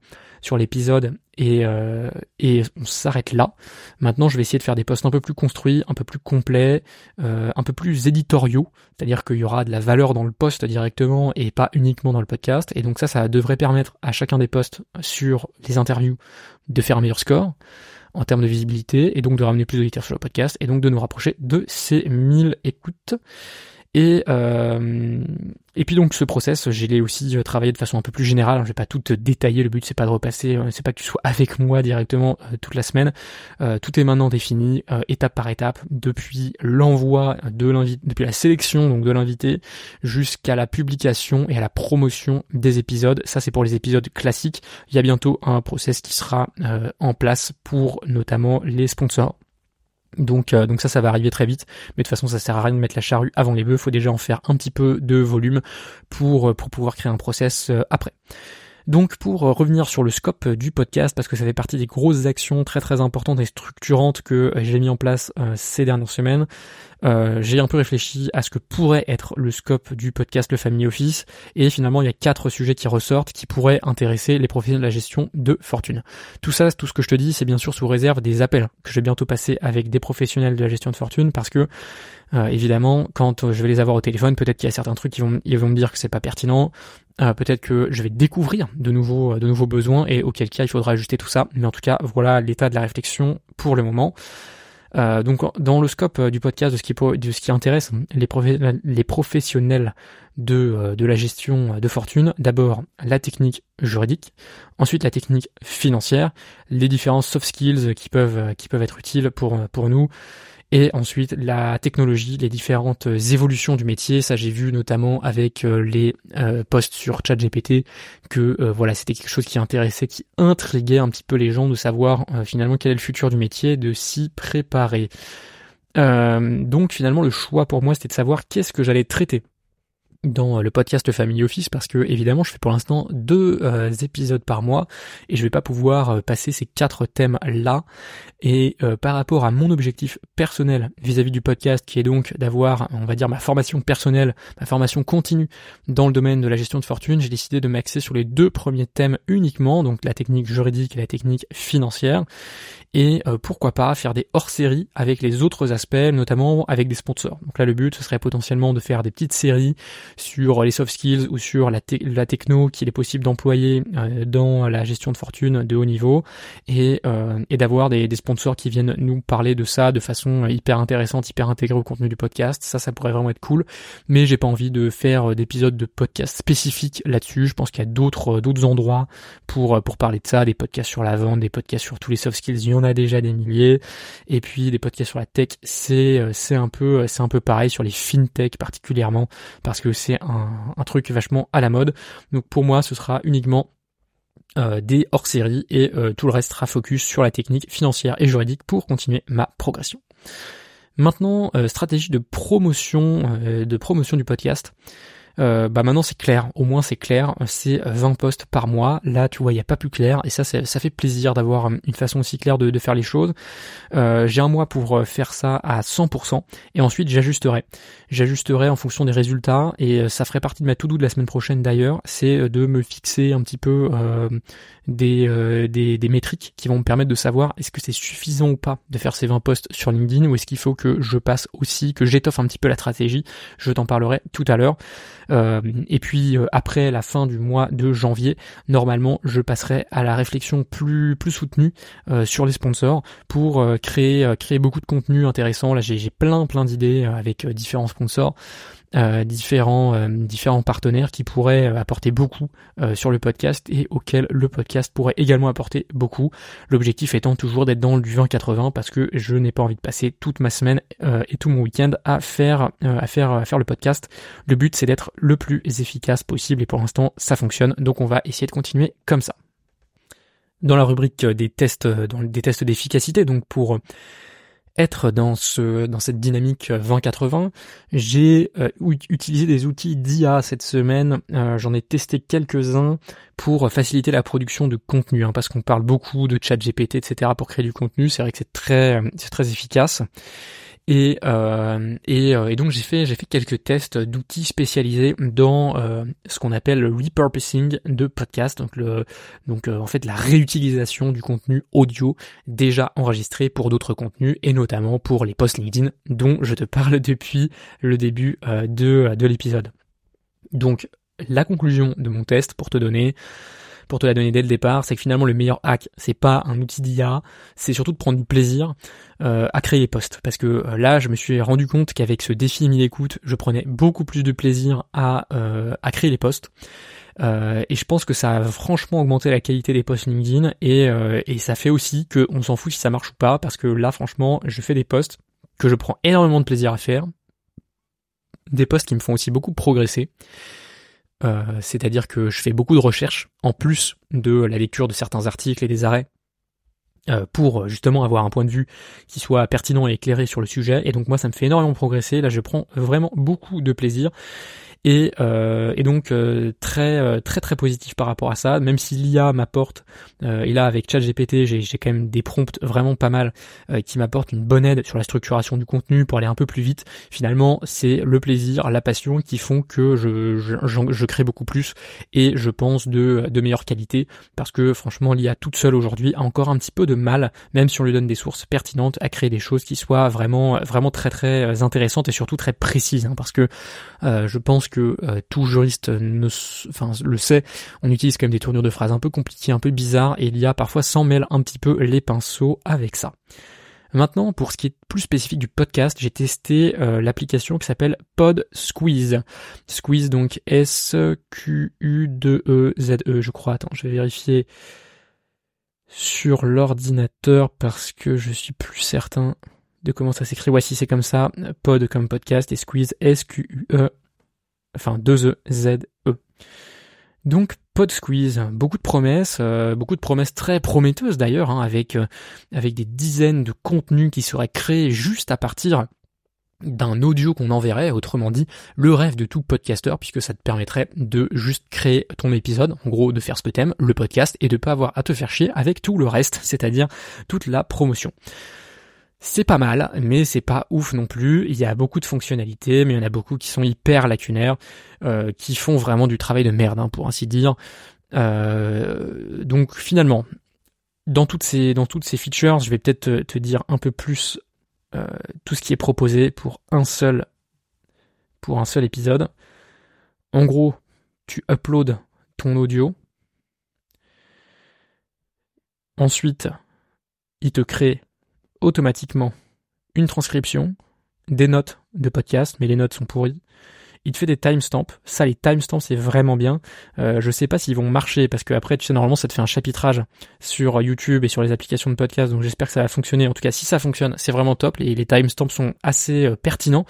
Speaker 1: sur l'épisode et, euh, et on s'arrête là. Maintenant, je vais essayer de faire des posts un peu plus construits, un peu plus complets, euh, un peu plus éditoriaux, c'est-à-dire qu'il y aura de la valeur dans le post directement et pas uniquement dans le podcast. Et donc ça, ça devrait permettre à chacun des posts sur les interviews de faire un meilleur score en termes de visibilité et donc de ramener plus d'auditeurs sur le podcast et donc de nous rapprocher de ces 1000 écoutes. Et, euh, et puis donc ce process, je l'ai aussi euh, travaillé de façon un peu plus générale. Je vais pas tout détailler. Le but c'est pas de repasser, euh, c'est pas que tu sois avec moi directement toute la semaine. tout est maintenant défini, étape par étape, depuis l'envoi de l'invité, depuis la sélection donc de l'invité jusqu'à la publication et à la promotion des épisodes. Ça c'est pour les épisodes classiques. Il y a bientôt un process qui sera en place pour notamment les sponsors. Donc, euh, donc ça, ça va arriver très vite. Mais de toute façon, ça sert à rien de mettre la charrue avant les bœufs. Faut déjà en faire un petit peu de volume pour euh, pour pouvoir créer un process euh, après. Donc pour revenir sur le scope du podcast, parce que ça fait partie des grosses actions très très importantes et structurantes que j'ai mis en place ces dernières semaines, euh, j'ai un peu réfléchi à ce que pourrait être le scope du podcast Le Family Office et finalement il y a quatre sujets qui ressortent qui pourraient intéresser les professionnels de la gestion de fortune. Tout ça, tout ce que je te dis, c'est bien sûr sous réserve des appels que je vais bientôt passer avec des professionnels de la gestion de fortune parce que euh, évidemment quand je vais les avoir au téléphone, peut-être qu'il y a certains trucs qui vont, vont me dire que c'est pas pertinent, euh, peut-être que je vais découvrir de nouveaux, de nouveaux besoins et auquel cas il faudra ajuster tout ça. Mais en tout cas, voilà l'état de la réflexion pour le moment. Euh, donc dans le scope euh, du podcast de ce qui, de ce qui intéresse les, professionnels de, euh, de la gestion de fortune, d'abord la technique juridique, ensuite la technique financière, les différents soft skills qui peuvent, qui peuvent être utiles pour, pour nous, et ensuite la technologie, les différentes évolutions du métier. Ça j'ai vu notamment avec euh, les euh, posts sur ChatGPT que euh, voilà c'était quelque chose qui intéressait, qui intriguait un petit peu les gens de savoir finalement quel est le futur du métier, de s'y préparer. donc finalement le choix pour moi c'était de savoir qu'est-ce que j'allais traiter dans le podcast Family Office parce que évidemment je fais pour l'instant deux euh, épisodes par mois et je vais pas pouvoir euh, passer ces quatre thèmes là et euh, par rapport à mon objectif personnel vis-à-vis du podcast qui est donc d'avoir on va dire ma formation personnelle ma formation continue dans le domaine de la gestion de fortune j'ai décidé de m'axer sur les deux premiers thèmes uniquement donc la technique juridique et la technique financière et pourquoi pas faire des hors-séries avec les autres aspects notamment avec des sponsors donc là le but ce serait potentiellement de faire des petites séries sur les soft skills ou sur la, techno qu'il est possible d'employer euh, dans la gestion de fortune de haut niveau et, euh, et d'avoir des, sponsors qui viennent nous parler de ça de façon hyper intéressante, hyper intégrée au contenu du podcast. Ça, ça pourrait vraiment être cool. Mais j'ai pas envie de faire d'épisodes de podcast spécifiques là-dessus. Je pense qu'il y a d'autres d'autres endroits pour pour parler de ça, des podcasts sur la vente, des podcasts sur tous les soft skills. Il déjà des milliers. Et puis des podcasts sur la tech, c'est c'est un peu c'est un peu pareil sur les fintech particulièrement parce que c'est un, truc vachement à la mode. Donc pour moi, ce sera uniquement euh, des hors-séries et euh, tout le reste sera focus sur la technique financière et juridique pour continuer ma progression. Maintenant, euh, stratégie de promotion, de promotion du podcast. Euh, bah maintenant c'est clair, au moins c'est clair, c'est 20 postes par mois. Là tu vois il n'y a pas plus clair et ça ça fait plaisir d'avoir une façon aussi claire de, faire les choses. Euh, j'ai un mois pour euh, faire ça à 100% et ensuite j'ajusterai. J'ajusterai en fonction des résultats et ça ferait partie de ma to-do de la semaine prochaine d'ailleurs, c'est de me fixer un petit peu des, des, des métriques qui vont me permettre de savoir est-ce que c'est suffisant ou pas de faire ces 20 postes sur LinkedIn ou est-ce qu'il faut que je passe aussi, que j'étoffe un petit peu la stratégie. Je t'en parlerai tout à l'heure. Euh, et puis euh, après la fin du mois de janvier, normalement, je passerai à la réflexion plus plus soutenue euh, sur les sponsors pour créer créer beaucoup de contenu intéressant. Là, j'ai plein plein d'idées avec différents sponsors. Euh, différents, euh, différents partenaires qui pourraient euh, apporter beaucoup sur le podcast et auxquels le podcast pourrait également apporter beaucoup. L'objectif étant toujours d'être dans le du 20-80 parce que je n'ai pas envie de passer toute ma semaine et tout mon week-end à faire, à faire, à faire le podcast. Le but c'est d'être le plus efficace possible et pour l'instant ça fonctionne donc on va essayer de continuer comme ça. Dans la rubrique des tests, des tests d'efficacité, donc pour être dans ce dans cette dynamique 20-80. J'ai euh, utilisé des outils d'IA cette semaine. Euh, j'en ai testé quelques-uns pour faciliter la production de contenu, hein, parce qu'on parle beaucoup de chat GPT, etc. pour créer du contenu. C'est vrai que c'est très c'est très efficace. Et, euh, et, euh, et, donc j'ai fait j'ai fait quelques tests d'outils spécialisés dans euh, ce qu'on appelle le repurposing de podcast, donc le donc en fait la réutilisation du contenu audio déjà enregistré pour d'autres contenus et notamment pour les posts LinkedIn dont je te parle depuis le début de de l'épisode. Donc la conclusion de mon test pour te donner pour te la donner dès le départ, c'est que finalement le meilleur hack, c'est pas un outil d'IA, c'est surtout de prendre du plaisir euh, à créer les posts. Parce que euh, là, je me suis rendu compte qu'avec ce défi 1000 écoutes, je prenais beaucoup plus de plaisir à, euh, à créer les posts. et je pense que ça a franchement augmenté la qualité des posts LinkedIn et, et ça fait aussi qu'on s'en fout si ça marche ou pas parce que là franchement je fais des posts que je prends énormément de plaisir à faire, des posts qui me font aussi beaucoup progresser euh, c'est-à-dire que je fais beaucoup de recherches en plus de la lecture de certains articles et des arrêts euh, pour justement avoir un point de vue qui soit pertinent et éclairé sur le sujet. Et donc moi, ça me fait énormément progresser. Là, je prends vraiment beaucoup de plaisir et, euh, et donc euh, très euh, très très positif par rapport à ça. Même si l'IA m'apporte, et là avec ChatGPT, j'ai j'ai quand même des prompts vraiment pas mal qui m'apportent une bonne aide sur la structuration du contenu pour aller un peu plus vite. Finalement, c'est le plaisir, la passion qui font que je je, je crée beaucoup plus et je pense de de meilleure qualité parce que franchement l'IA toute seule aujourd'hui a encore un petit peu de mal, même si on lui donne des sources pertinentes, à créer des choses qui soient vraiment vraiment très très intéressantes et surtout très précises. Hein, parce que je pense que euh, tout juriste le sait, on utilise quand même des tournures de phrases un peu compliquées, un peu bizarres, et il y a parfois s'en mêle un petit peu les pinceaux avec ça. Maintenant, pour ce qui est plus spécifique du podcast, j'ai testé euh, l'application qui s'appelle Pod Squeeze. Squeeze donc S-Q-U-2-E-Z-E, -E, je crois. Attends, je vais vérifier sur l'ordinateur parce que je suis plus certain de comment ça s'écrit. Voici, c'est comme ça. Pod comme podcast et Squeeze S-Q-U-E enfin 2 E. Donc Pod Squeeze, beaucoup de promesses, euh, beaucoup de promesses très prometteuses d'ailleurs, hein, avec euh, avec des dizaines de contenus qui seraient créés juste à partir d'un audio qu'on enverrait, autrement dit, le rêve de tout podcasteur, puisque ça te permettrait de juste créer ton épisode, en gros de faire ce que t'aimes, le podcast, et de pas avoir à te faire chier avec tout le reste, [laughs] c'est-à-dire toute la promotion. C'est pas mal, mais c'est pas ouf non plus. Il y a beaucoup de fonctionnalités, mais il y en a beaucoup qui sont hyper lacunaires, euh, qui font vraiment du travail de merde, hein, pour ainsi dire. Euh, donc finalement, dans toutes ces dans toutes ces features, je vais peut-être te, dire un peu plus euh, tout ce qui est proposé pour un seul pour un seul épisode. En gros, tu uploads ton audio. Ensuite, il te crée automatiquement une transcription, des notes de podcast, mais les notes sont pourries. Il te fait des timestamps. Ça, les timestamps, c'est vraiment bien. Euh, je sais pas s'ils vont marcher parce que après, tu sais, normalement, ça te fait un chapitrage sur YouTube et sur les applications de podcast. Donc, j'espère que ça va fonctionner. En tout cas, si ça fonctionne, c'est vraiment top. Les, les timestamps sont assez euh, pertinents.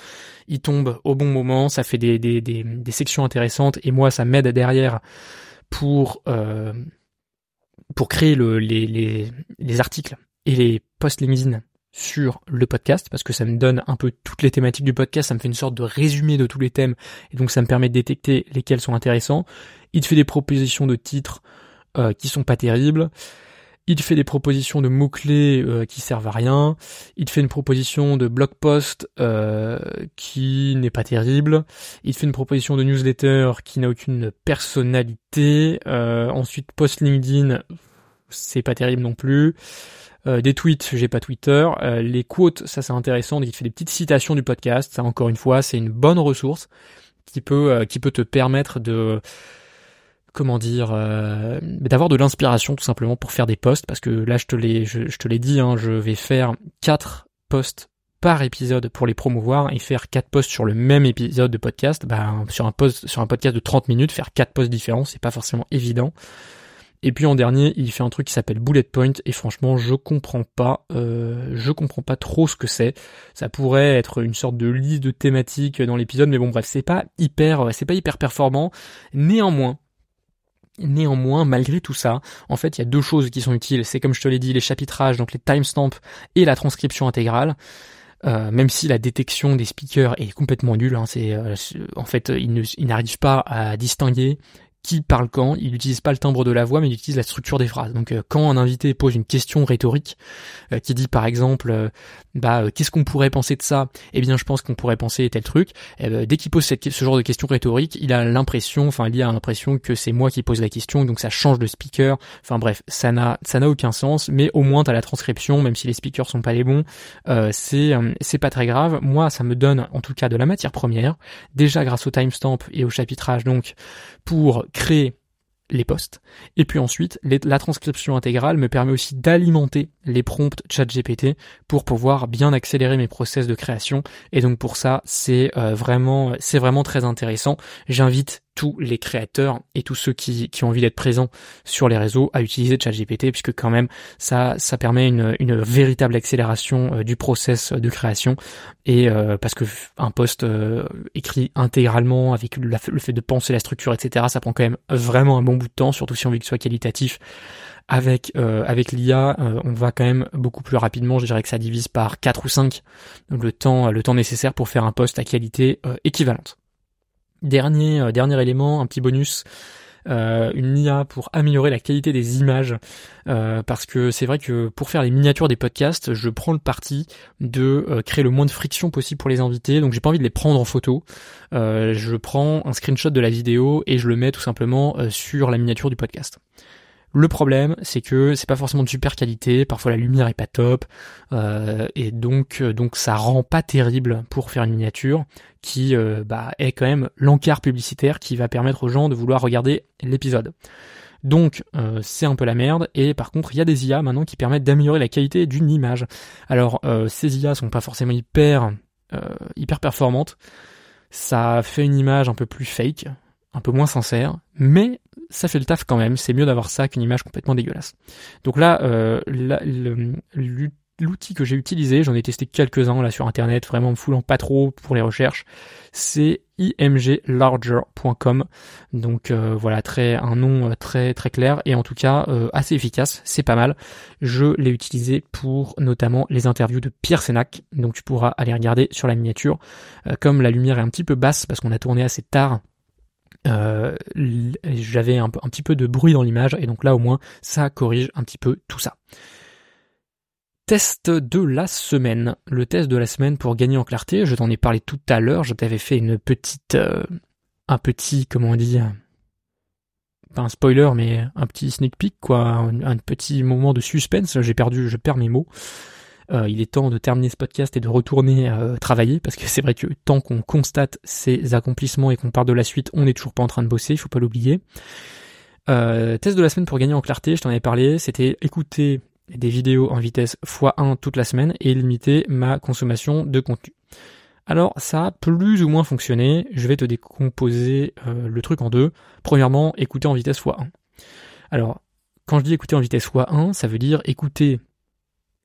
Speaker 1: Ils tombent au bon moment. Ça fait des, des, des, des sections intéressantes. Et moi, ça m'aide derrière pour, euh, pour créer le, les, les, les articles et les posts LinkedIn sur le podcast parce que ça me donne un peu toutes les thématiques du podcast, ça me fait une sorte de résumé de tous les thèmes et donc ça me permet de détecter lesquels sont intéressants. Il te fait des propositions de titres euh, qui sont pas terribles. Il te fait des propositions de mots-clés euh, qui servent à rien. Il te fait une proposition de blog post euh, qui n'est pas terrible. Il te fait une proposition de newsletter qui n'a aucune personnalité. Euh, ensuite, post LinkedIn, c'est pas terrible non plus. Euh, des tweets, j'ai pas Twitter. Euh, les quotes, ça c'est intéressant. Il fait des petites citations du podcast. Ça encore une fois, c'est une bonne ressource qui peut euh, qui peut te permettre de comment dire d'avoir de l'inspiration tout simplement pour faire des posts parce que là je te l'ai je, te l'ai dit hein, je vais faire quatre posts par épisode pour les promouvoir et faire quatre posts sur le même épisode de podcast bah, sur un post sur un podcast de 30 minutes faire quatre posts différents c'est pas forcément évident et puis en dernier, il fait un truc qui s'appelle Bullet Point et franchement, je comprends pas, euh, je comprends pas trop ce que c'est. Ça pourrait être une sorte de liste de thématiques dans l'épisode, mais bon bref, c'est pas hyper, c'est pas hyper performant. Néanmoins, Néanmoins, malgré tout ça, en fait, il y a deux choses qui sont utiles. C'est comme je te l'ai dit, les chapitrages, donc les timestamps et la transcription intégrale. Euh, même si la détection des speakers est complètement nulle, hein, c'est euh, en fait, il n'arrive pas à distinguer qui parle quand, il n'utilise pas le timbre de la voix, mais il utilise la structure des phrases. Donc euh, quand un invité pose une question rhétorique, euh, qui dit par exemple, euh, bah qu'est-ce qu'on pourrait penser de ça? Eh bien je pense qu'on pourrait penser tel truc. Eh ben, dès qu'il pose ce genre de question rhétorique, il a l'impression, enfin il a l'impression que c'est moi qui pose la question, donc ça change de speaker. Enfin bref, ça n'a ça n'a aucun sens, mais au moins t'as la transcription, même si les speakers sont pas les bons, c'est c'est pas très grave. Moi ça me donne en tout cas de la matière première, déjà grâce au timestamp et au chapitrage donc pour créer les posts. Et puis ensuite, la transcription intégrale me permet aussi d'alimenter les prompts ChatGPT pour pouvoir bien accélérer mes process de création. Et donc pour ça, c'est euh, vraiment, c'est vraiment très intéressant. J'invite tous les créateurs et tous ceux qui, qui ont envie d'être présents sur les réseaux à utiliser ChatGPT puisque quand même ça ça permet une, une véritable accélération euh, du process de création. Et euh, parce que un post euh, écrit intégralement avec le, fait de penser la structure etc ça prend quand même vraiment un bon bout de temps surtout si on veut que ce soit qualitatif. Avec avec l'IA on va quand même beaucoup plus rapidement. Je dirais que ça divise par 4 ou 5 le temps le temps nécessaire pour faire un post à qualité équivalente Dernier, euh, dernier élément, un petit bonus. Euh, une IA pour améliorer la qualité des images. Euh, parce que c'est vrai que pour faire les miniatures des podcasts je prends le parti de créer le moins de friction possible pour les invités. Donc j'ai pas envie de les prendre en photo. Je prends un screenshot de la vidéo et je le mets tout simplement sur la miniature du podcast le problème, c'est que c'est pas forcément de super qualité, parfois la lumière est pas top, euh, et donc euh, donc ça rend pas terrible pour faire une miniature qui euh, bah, est quand même l'encart publicitaire qui va permettre aux gens de vouloir regarder l'épisode. Donc c'est un peu la merde et par contre il y a des IA maintenant qui permettent d'améliorer la qualité d'une image. Alors ces IA sont pas forcément hyper hyper performantes. Ça fait une image un peu plus fake, un peu moins sincère, mais ça fait le taf quand même. C'est mieux d'avoir ça qu'une image complètement dégueulasse. Donc là, euh, l'outil que j'ai utilisé, j'en ai testé quelques-uns là sur internet, vraiment me foulant pas trop pour les recherches, c'est imglarger.com. Donc euh, voilà, très un nom euh, très très clair et en tout cas assez efficace, c'est pas mal. Je l'ai utilisé pour notamment les interviews de Pierre Sénac, donc tu pourras aller regarder sur la miniature. comme la lumière est un petit peu basse parce qu'on a tourné assez tard euh, j'avais un, petit peu de bruit dans l'image et donc là au moins ça corrige un petit peu tout ça. Test de la semaine. Le test de la semaine pour gagner en clarté, je t'en ai parlé tout à l'heure, je t'avais fait une petite euh, un petit comment on dit pas un spoiler mais un petit sneak peek quoi, un petit moment de suspense, j'ai perdu je perds mes mots. Euh, il est temps de terminer ce podcast et de retourner euh, travailler parce que c'est vrai que tant qu'on constate ces accomplissements et qu'on parle de la suite, on n'est toujours pas en train de bosser, il faut pas l'oublier. Euh, test de la semaine pour gagner en clarté, je t'en avais parlé, c'était écouter des vidéos en vitesse x1 toute la semaine et limiter ma consommation de contenu. Alors ça a plus ou moins fonctionné, je vais te décomposer le truc en deux. Premièrement, écouter en vitesse x1. Alors, quand je dis écouter en vitesse x1, ça veut dire écouter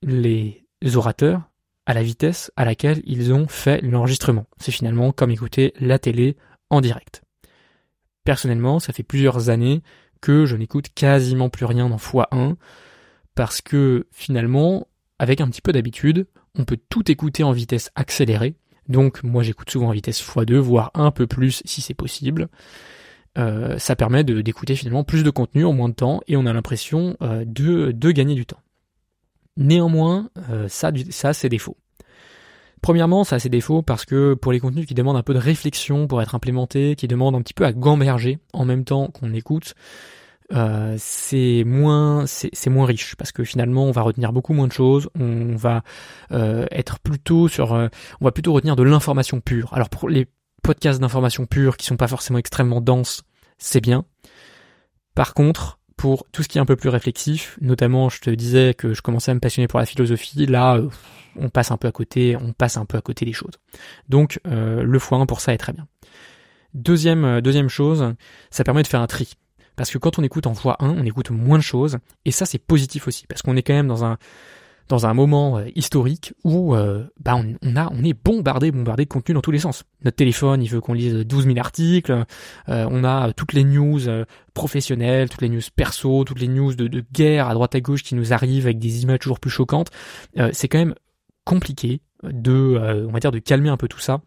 Speaker 1: les orateurs à la vitesse à laquelle ils ont fait l'enregistrement. C'est finalement comme écouter la télé en direct. Personnellement, ça fait plusieurs années que je n'écoute quasiment plus rien dans x1 parce que finalement, avec un petit peu d'habitude, on peut tout écouter en vitesse accélérée. Donc moi j'écoute souvent en vitesse x2, voire un peu plus si c'est possible. Euh, ça permet d'écouter finalement plus de contenu en moins de temps et on a l'impression euh, de, de gagner du temps. Néanmoins, euh, ça, ça a ses défauts. Premièrement, ça a ses défauts parce que pour les contenus qui demandent un peu de réflexion pour être implémentés, qui demandent un petit peu à gamberger en même temps qu'on écoute, euh, c'est moins c'est moins riche parce que finalement on va retenir beaucoup moins de choses, on va euh, être plutôt sur on va plutôt retenir de l'information pure. Alors pour les podcasts d'information pure qui sont pas forcément extrêmement denses, c'est bien. Par contre, pour tout ce qui est un peu plus réflexif, notamment je te disais que je commençais à me passionner pour la philosophie, là euh, on passe un peu à côté, on passe un peu à côté des choses. Donc euh, le x1 pour ça est très bien. Deuxième, euh, deuxième chose, ça permet de faire un tri. Parce que quand on écoute en x1, on écoute moins de choses, et ça c'est positif aussi, parce qu'on est quand même dans un dans un moment euh, historique où euh, bah on, est bombardé bombardé de contenu dans tous les sens. Notre téléphone, il veut qu'on lise 12 000 articles, euh, on a toutes les news professionnelles, toutes les news perso, toutes les news de, de, guerre à droite à gauche qui nous arrivent avec des images toujours plus choquantes. c'est quand même compliqué de on va dire de calmer un peu tout ça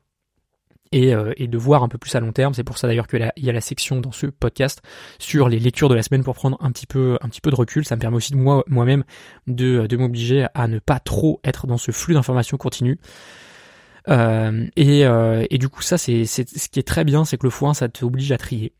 Speaker 1: et, et, de voir un peu plus à long terme. C'est pour ça d'ailleurs qu'il y a la section dans ce podcast sur les lectures de la semaine pour prendre un petit peu, un petit peu de recul. Ça me permet aussi de moi, moi-même de, de m'obliger à ne pas trop être dans ce flux d'informations continu. Euh, et, euh, et, du coup, ça, c'est, c'est ce qui est très bien, c'est que le foin, ça t'oblige à trier.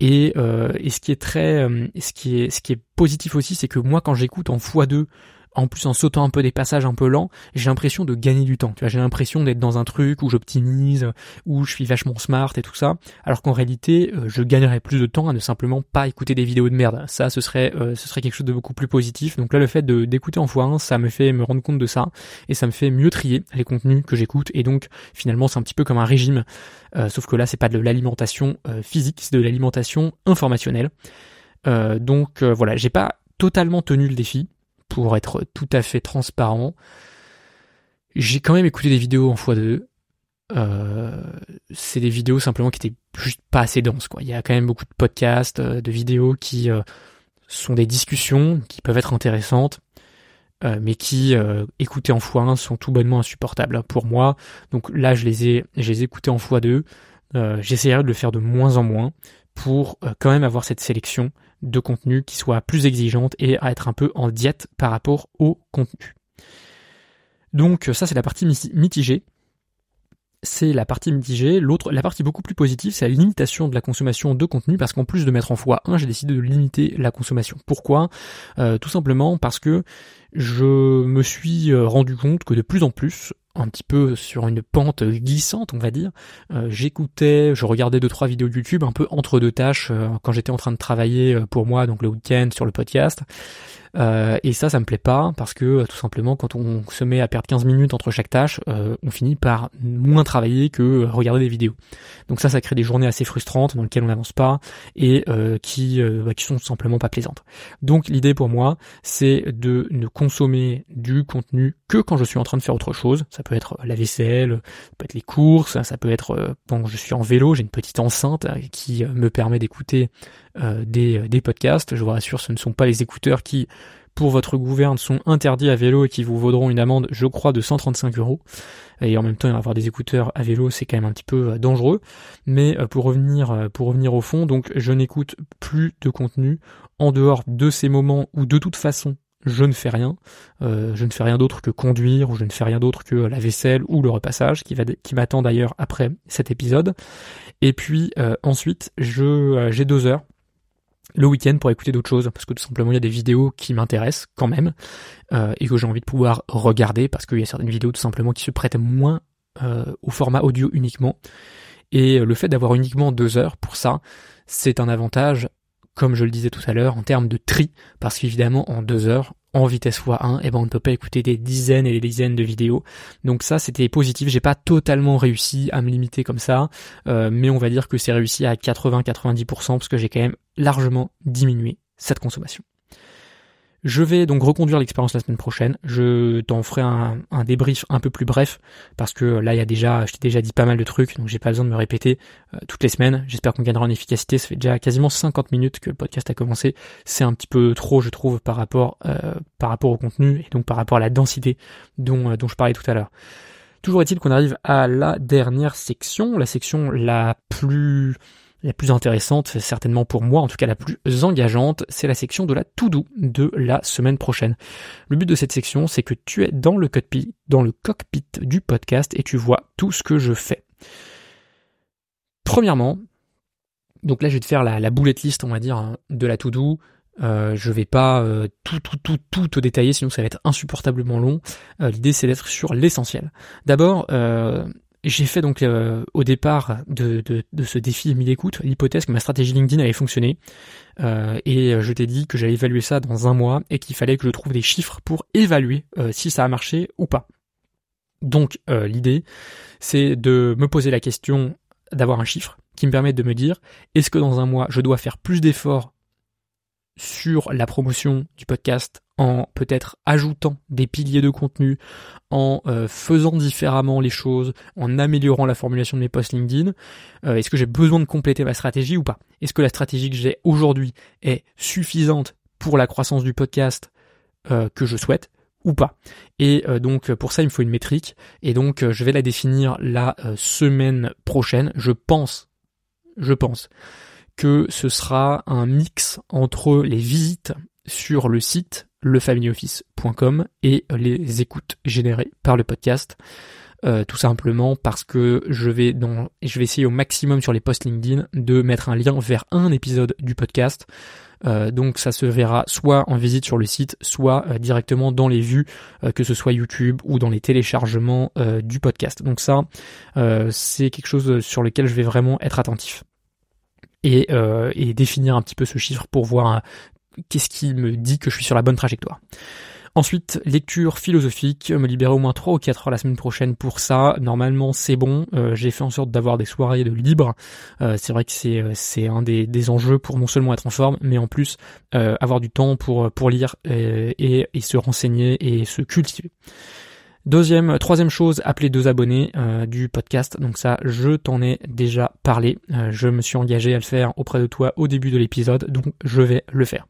Speaker 1: Et, euh, et ce qui est très, ce qui est, ce qui est positif aussi, c'est que moi, quand j'écoute en x2 en plus en sautant un peu des passages un peu lents, j'ai l'impression de gagner du temps. Tu vois, j'ai l'impression d'être dans un truc où j'optimise, où je suis vachement smart et tout ça, alors qu'en réalité, euh, je gagnerais plus de temps à ne simplement pas écouter des vidéos de merde. Ça, ce serait, euh, ce serait quelque chose de beaucoup plus positif. Donc là, le fait d'écouter en x1, ça me fait me rendre compte de ça et ça me fait mieux trier les contenus que j'écoute. Et donc, finalement, c'est un petit peu comme un régime, euh, sauf que là, c'est pas de l'alimentation physique, c'est de l'alimentation informationnelle. donc voilà, j'ai pas totalement tenu le défi pour être tout à fait transparent, j'ai quand même écouté des vidéos en x2. Euh, c'est des vidéos simplement qui étaient juste pas assez denses. Il y a quand même beaucoup de podcasts, euh, de vidéos qui euh, sont des discussions qui peuvent être intéressantes, mais qui, écoutées en x1, sont tout bonnement insupportables pour moi. Donc là, je les ai, je les ai écoutées en x2. J'essaierai de le faire de moins en moins pour quand même avoir cette sélection de contenu qui soit plus exigeante et à être un peu en diète par rapport au contenu. Donc ça c'est la partie mitigée. C'est la partie mitigée. L'autre, la partie beaucoup plus positive, c'est la limitation de la consommation de contenu parce qu'en plus de mettre en x1, j'ai décidé de limiter la consommation. Pourquoi? Euh, Tout simplement parce que je me suis euh, rendu compte que de plus en plus, un petit peu sur une pente glissante, on va dire. Euh, j'écoutais, je regardais deux trois vidéos YouTube un peu entre deux tâches euh, quand j'étais en train de travailler pour moi, donc le week-end sur le podcast. Et ça, ça me plaît pas parce que tout simplement, quand on se met à perdre 15 minutes entre chaque tâche, on finit par moins travailler que regarder des vidéos. Donc ça, ça crée des journées assez frustrantes dans lesquelles on n'avance pas et qui bah, qui sont simplement pas plaisantes. Donc l'idée pour moi, c'est de ne consommer du contenu que quand je suis en train de faire autre chose. Ça peut être la vaisselle, ça peut être les courses, ça peut être quand je suis en vélo, j'ai une petite enceinte qui me permet d'écouter euh, des, des, podcasts. Je vous rassure, ce ne sont pas les écouteurs qui, pour votre gouverne, sont interdits à vélo et qui vous vaudront une amende, je crois, de 135 euros. Et en même temps, avoir des écouteurs à vélo, c'est quand même un petit peu euh, dangereux. Mais euh, pour revenir, pour revenir au fond, donc je n'écoute plus de contenu en dehors de ces moments où de toute façon je ne fais rien, je ne fais rien d'autre que conduire, ou je ne fais rien d'autre que la vaisselle ou le repassage, qui, m'attend d'ailleurs après cet épisode. Et puis ensuite, je j'ai deux heures le week-end pour écouter d'autres choses parce que tout simplement il y a des vidéos qui m'intéressent quand même euh, et que j'ai envie de pouvoir regarder parce qu'il y a certaines vidéos tout simplement qui se prêtent moins euh, au format audio uniquement et le fait d'avoir uniquement deux heures pour ça c'est un avantage comme je le disais tout à l'heure en termes de tri parce qu'évidemment en deux heures en vitesse x1, et eh ben on ne peut pas écouter des dizaines et des dizaines de vidéos. Donc ça c'était positif, j'ai pas totalement réussi à me limiter comme ça, euh, mais on va dire que c'est réussi à 80-90% parce que j'ai quand même largement diminué cette consommation. Je vais donc reconduire l'expérience la semaine prochaine. Je t'en ferai un, débrief un peu plus bref parce que là il y a déjà, je t'ai déjà dit pas mal de trucs, donc j'ai pas besoin de me répéter euh, toutes les semaines. J'espère qu'on gagnera en efficacité. Ça fait déjà quasiment 50 minutes que le podcast a commencé. C'est un petit peu trop, je trouve, par rapport euh, par rapport au contenu et donc par rapport à la densité dont euh, dont je parlais tout à l'heure. Toujours est-il qu'on arrive à la dernière section, la section la plus la plus intéressante, certainement pour moi, en tout cas la plus engageante, c'est la section de la to-do de la semaine prochaine. Le but de cette section, c'est que tu es dans le cockpit, du podcast et tu vois tout ce que je fais. Premièrement, donc là je vais te faire la, la bullet list, on va dire, hein, de la to-do. Euh, je vais pas euh, tout tout tout tout détailler sinon ça va être insupportablement long. Euh, l'idée c'est d'être sur l'essentiel. D'abord, euh, j'ai fait donc euh, au départ de, ce défi 1000 écoutes l'hypothèse que ma stratégie LinkedIn allait fonctionner euh, et je t'ai dit que j'allais évaluer ça dans un mois et qu'il fallait que je trouve des chiffres pour évaluer euh, si ça a marché ou pas. Donc l'idée c'est de me poser la question d'avoir un chiffre qui me permette de me dire est-ce que dans un mois je dois faire plus d'efforts sur la promotion du podcast en peut-être ajoutant des piliers de contenu, en euh, faisant différemment les choses, en améliorant la formulation de mes posts LinkedIn euh, Est-ce que j'ai besoin de compléter ma stratégie ou pas? Est-ce que la stratégie que j'ai aujourd'hui est suffisante pour la croissance du podcast euh, que je souhaite ou pas? Et donc pour ça il me faut une métrique et donc je vais la définir la semaine prochaine. Je pense, je pense que ce sera un mix entre les visites sur le site lefamilyoffice.com et les écoutes générées par le podcast. Euh, tout simplement parce que je vais dans, je vais essayer au maximum sur les posts LinkedIn de mettre un lien vers un épisode du podcast. Euh, donc ça se verra soit en visite sur le site, soit euh, directement dans les vues, que ce soit YouTube ou dans les téléchargements du podcast. Donc ça, c'est quelque chose sur lequel je vais vraiment être attentif. Et, et définir un petit peu ce chiffre pour voir qu'est-ce qui me dit que je suis sur la bonne trajectoire. Ensuite, lecture philosophique, me libérer au moins 3 ou 4 heures la semaine prochaine pour ça. Normalement, c'est bon. Euh, j'ai fait en sorte d'avoir des soirées de libre. Euh, c'est vrai que c'est euh, c'est un des, enjeux pour non seulement être en forme, mais en plus avoir du temps pour pour lire et se renseigner et se cultiver. Deuxième, troisième chose, appeler deux abonnés euh, du podcast. Donc ça, je t'en ai déjà parlé. Euh, je me suis engagé à le faire auprès de toi au début de l'épisode, donc je vais le faire.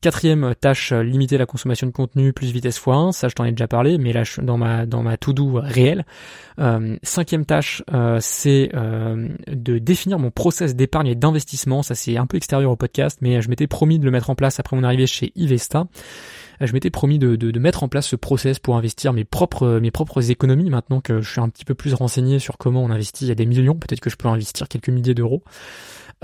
Speaker 1: Quatrième tâche, limiter la consommation de contenu plus vitesse x1. Ça, je t'en ai déjà parlé, mais là, je, dans ma dans ma to-do réelle. Euh, cinquième tâche, c'est de définir mon process d'épargne et d'investissement. Ça, c'est un peu extérieur au podcast, mais je m'étais promis de le mettre en place après mon arrivée chez Ivesta je m'étais promis de, de, mettre en place ce process pour investir mes propres, mes propres économies. Maintenant que je suis un petit peu plus renseigné sur comment on investit, il y a des millions, peut-être que je peux investir quelques milliers d'euros.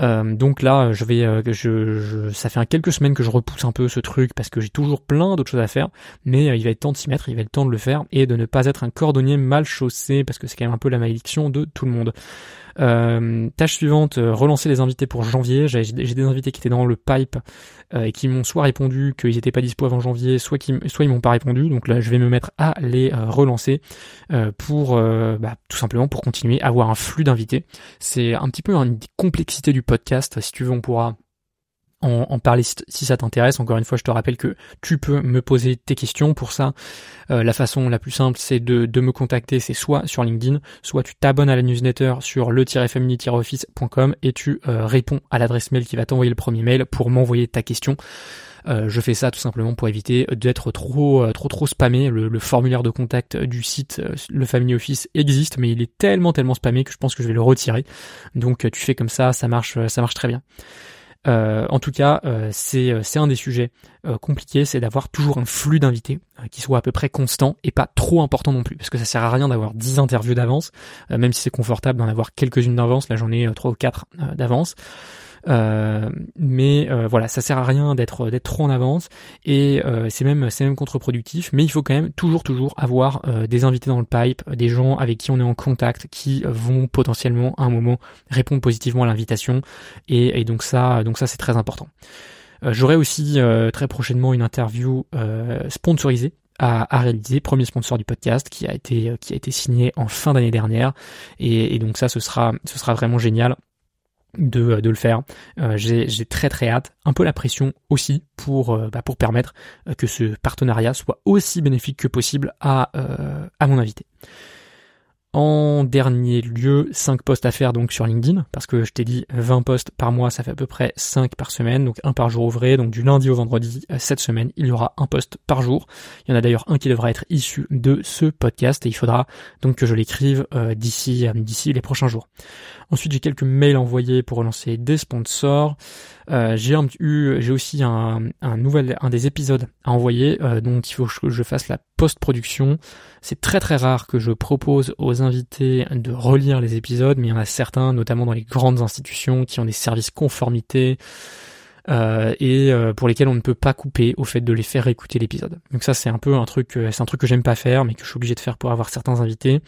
Speaker 1: Euh, donc là, je vais, euh, je, je, ça fait quelques semaines que je repousse un peu ce truc parce que j'ai toujours plein d'autres choses à faire, mais euh, il va être temps de s'y mettre, il va être temps de le faire et de ne pas être un cordonnier mal chaussé parce que c'est quand même un peu la malédiction de tout le monde. Euh, tâche suivante, euh, relancer les invités pour janvier. J'ai des invités qui étaient dans le pipe euh, et qui m'ont soit répondu qu'ils n'étaient pas dispo avant janvier, soit, ils m'ont pas répondu. Donc là, je vais me mettre à les relancer pour bah, tout simplement pour continuer à avoir un flux d'invités. C'est un petit peu une complexité du podcast. Si tu veux, on pourra en, parler si, ça t'intéresse. Encore une fois, je te rappelle que tu peux me poser tes questions. Pour ça, euh, la façon la plus simple, c'est de, de, me contacter. C'est soit sur LinkedIn, soit tu t'abonnes à la newsletter sur le-family-office.com et tu euh, réponds à l'adresse mail qui va t'envoyer le premier mail pour m'envoyer ta question. Euh, je fais ça tout simplement pour éviter d'être trop trop trop spammé. Le, le, formulaire de contact du site le Family Office existe, mais il est tellement tellement spammé que je pense que je vais le retirer. Donc tu fais comme ça, ça marche ça marche très bien. Euh, en tout cas, euh, euh, c'est un des sujets compliqués, c'est d'avoir toujours un flux d'invités qui soit à peu près constant et pas trop important non plus, parce que ça sert à rien d'avoir 10 interviews d'avance, même si c'est confortable d'en avoir quelques-unes d'avance. Là, j'en ai trois ou quatre d'avance. Euh, mais euh, voilà, ça sert à rien d'être d'être trop en avance. Et euh, c'est même c'est même contre-productif. Mais il faut quand même toujours toujours avoir des invités dans le pipe, des gens avec qui on est en contact, qui vont potentiellement à un moment répondre positivement à l'invitation. Et, et, donc ça donc ça c'est très important. J'aurai aussi très prochainement une interview sponsorisée à, à, réaliser, premier sponsor du podcast qui a été qui a été signé en fin d'année dernière. Et, et, donc ça ce sera ce sera vraiment génial de, euh, le faire. Euh, j'ai très très hâte, un peu la pression aussi pour, euh, bah, pour permettre que ce partenariat soit aussi bénéfique que possible à, à mon invité. En dernier lieu, 5 posts à faire donc sur LinkedIn, parce que je t'ai dit 20 posts par mois, ça fait à peu près 5 par semaine, donc un par jour ouvré, donc du lundi au vendredi, euh, cette semaine, il y aura un post par jour. Il y en a d'ailleurs un qui devra être issu de ce podcast, et il faudra donc que je l'écrive euh, d'ici euh, d'ici les prochains jours. Ensuite, j'ai quelques mails envoyés pour relancer des sponsors. Euh, j'ai eu, j'ai aussi un, nouvel, un des épisodes à envoyer, euh, donc il faut que je fasse la post-production. C'est très très rare que je propose aux invités de relire les épisodes, mais il y en a certains, notamment dans les grandes institutions, qui ont des services conformité, euh, et euh, pour lesquels on ne peut pas couper au fait de les faire écouter l'épisode. Donc ça c'est un peu un truc, euh, c'est un truc que j'aime pas faire, mais que je suis obligé de faire pour avoir certains invités.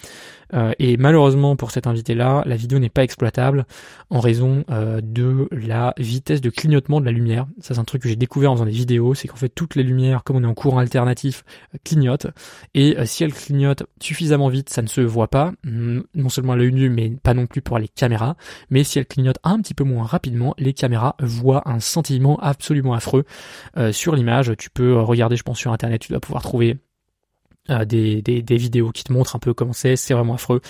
Speaker 1: Euh, et malheureusement pour cet invité-là, la vidéo n'est pas exploitable en raison de la vitesse de clignotement de la lumière. Ça c'est un truc que j'ai découvert en faisant des vidéos, c'est qu'en fait toutes les lumières, comme on est en courant alternatif, clignotent. Et si elles clignotent suffisamment vite, ça ne se voit pas, non seulement à l'œil nu, mais pas non plus pour les caméras. Mais si elles clignotent un petit peu moins rapidement, les caméras voient un centimètre absolument affreux euh, sur l'image. Tu peux regarder, je pense, sur internet, tu dois pouvoir trouver euh, des, des, vidéos qui te montrent un peu comment c'est, c'est vraiment affreux.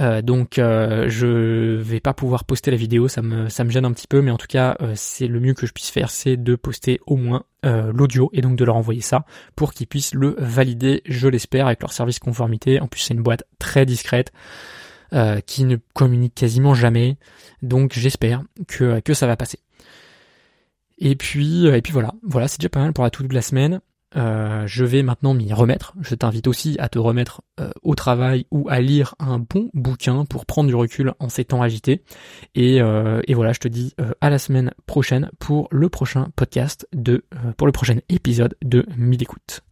Speaker 1: Euh, donc euh, je vais pas pouvoir poster la vidéo, ça me ça me gêne un petit peu, mais en tout cas euh, c'est le mieux que je puisse faire, c'est de poster au moins l'audio et donc de leur envoyer ça pour qu'ils puissent le valider, je l'espère, avec leur service conformité. En plus c'est une boîte très discrète. qui ne communique quasiment jamais, donc j'espère que, que ça va passer. Et puis, et puis voilà, voilà, c'est déjà pas mal pour la toute la semaine. Euh, je vais maintenant m'y remettre. Je t'invite aussi à te remettre euh, au travail ou à lire un bon bouquin pour prendre du recul en ces temps agités. Et, euh, et voilà, je te dis à la semaine prochaine pour le prochain podcast de, pour le prochain épisode de Mille écoutes.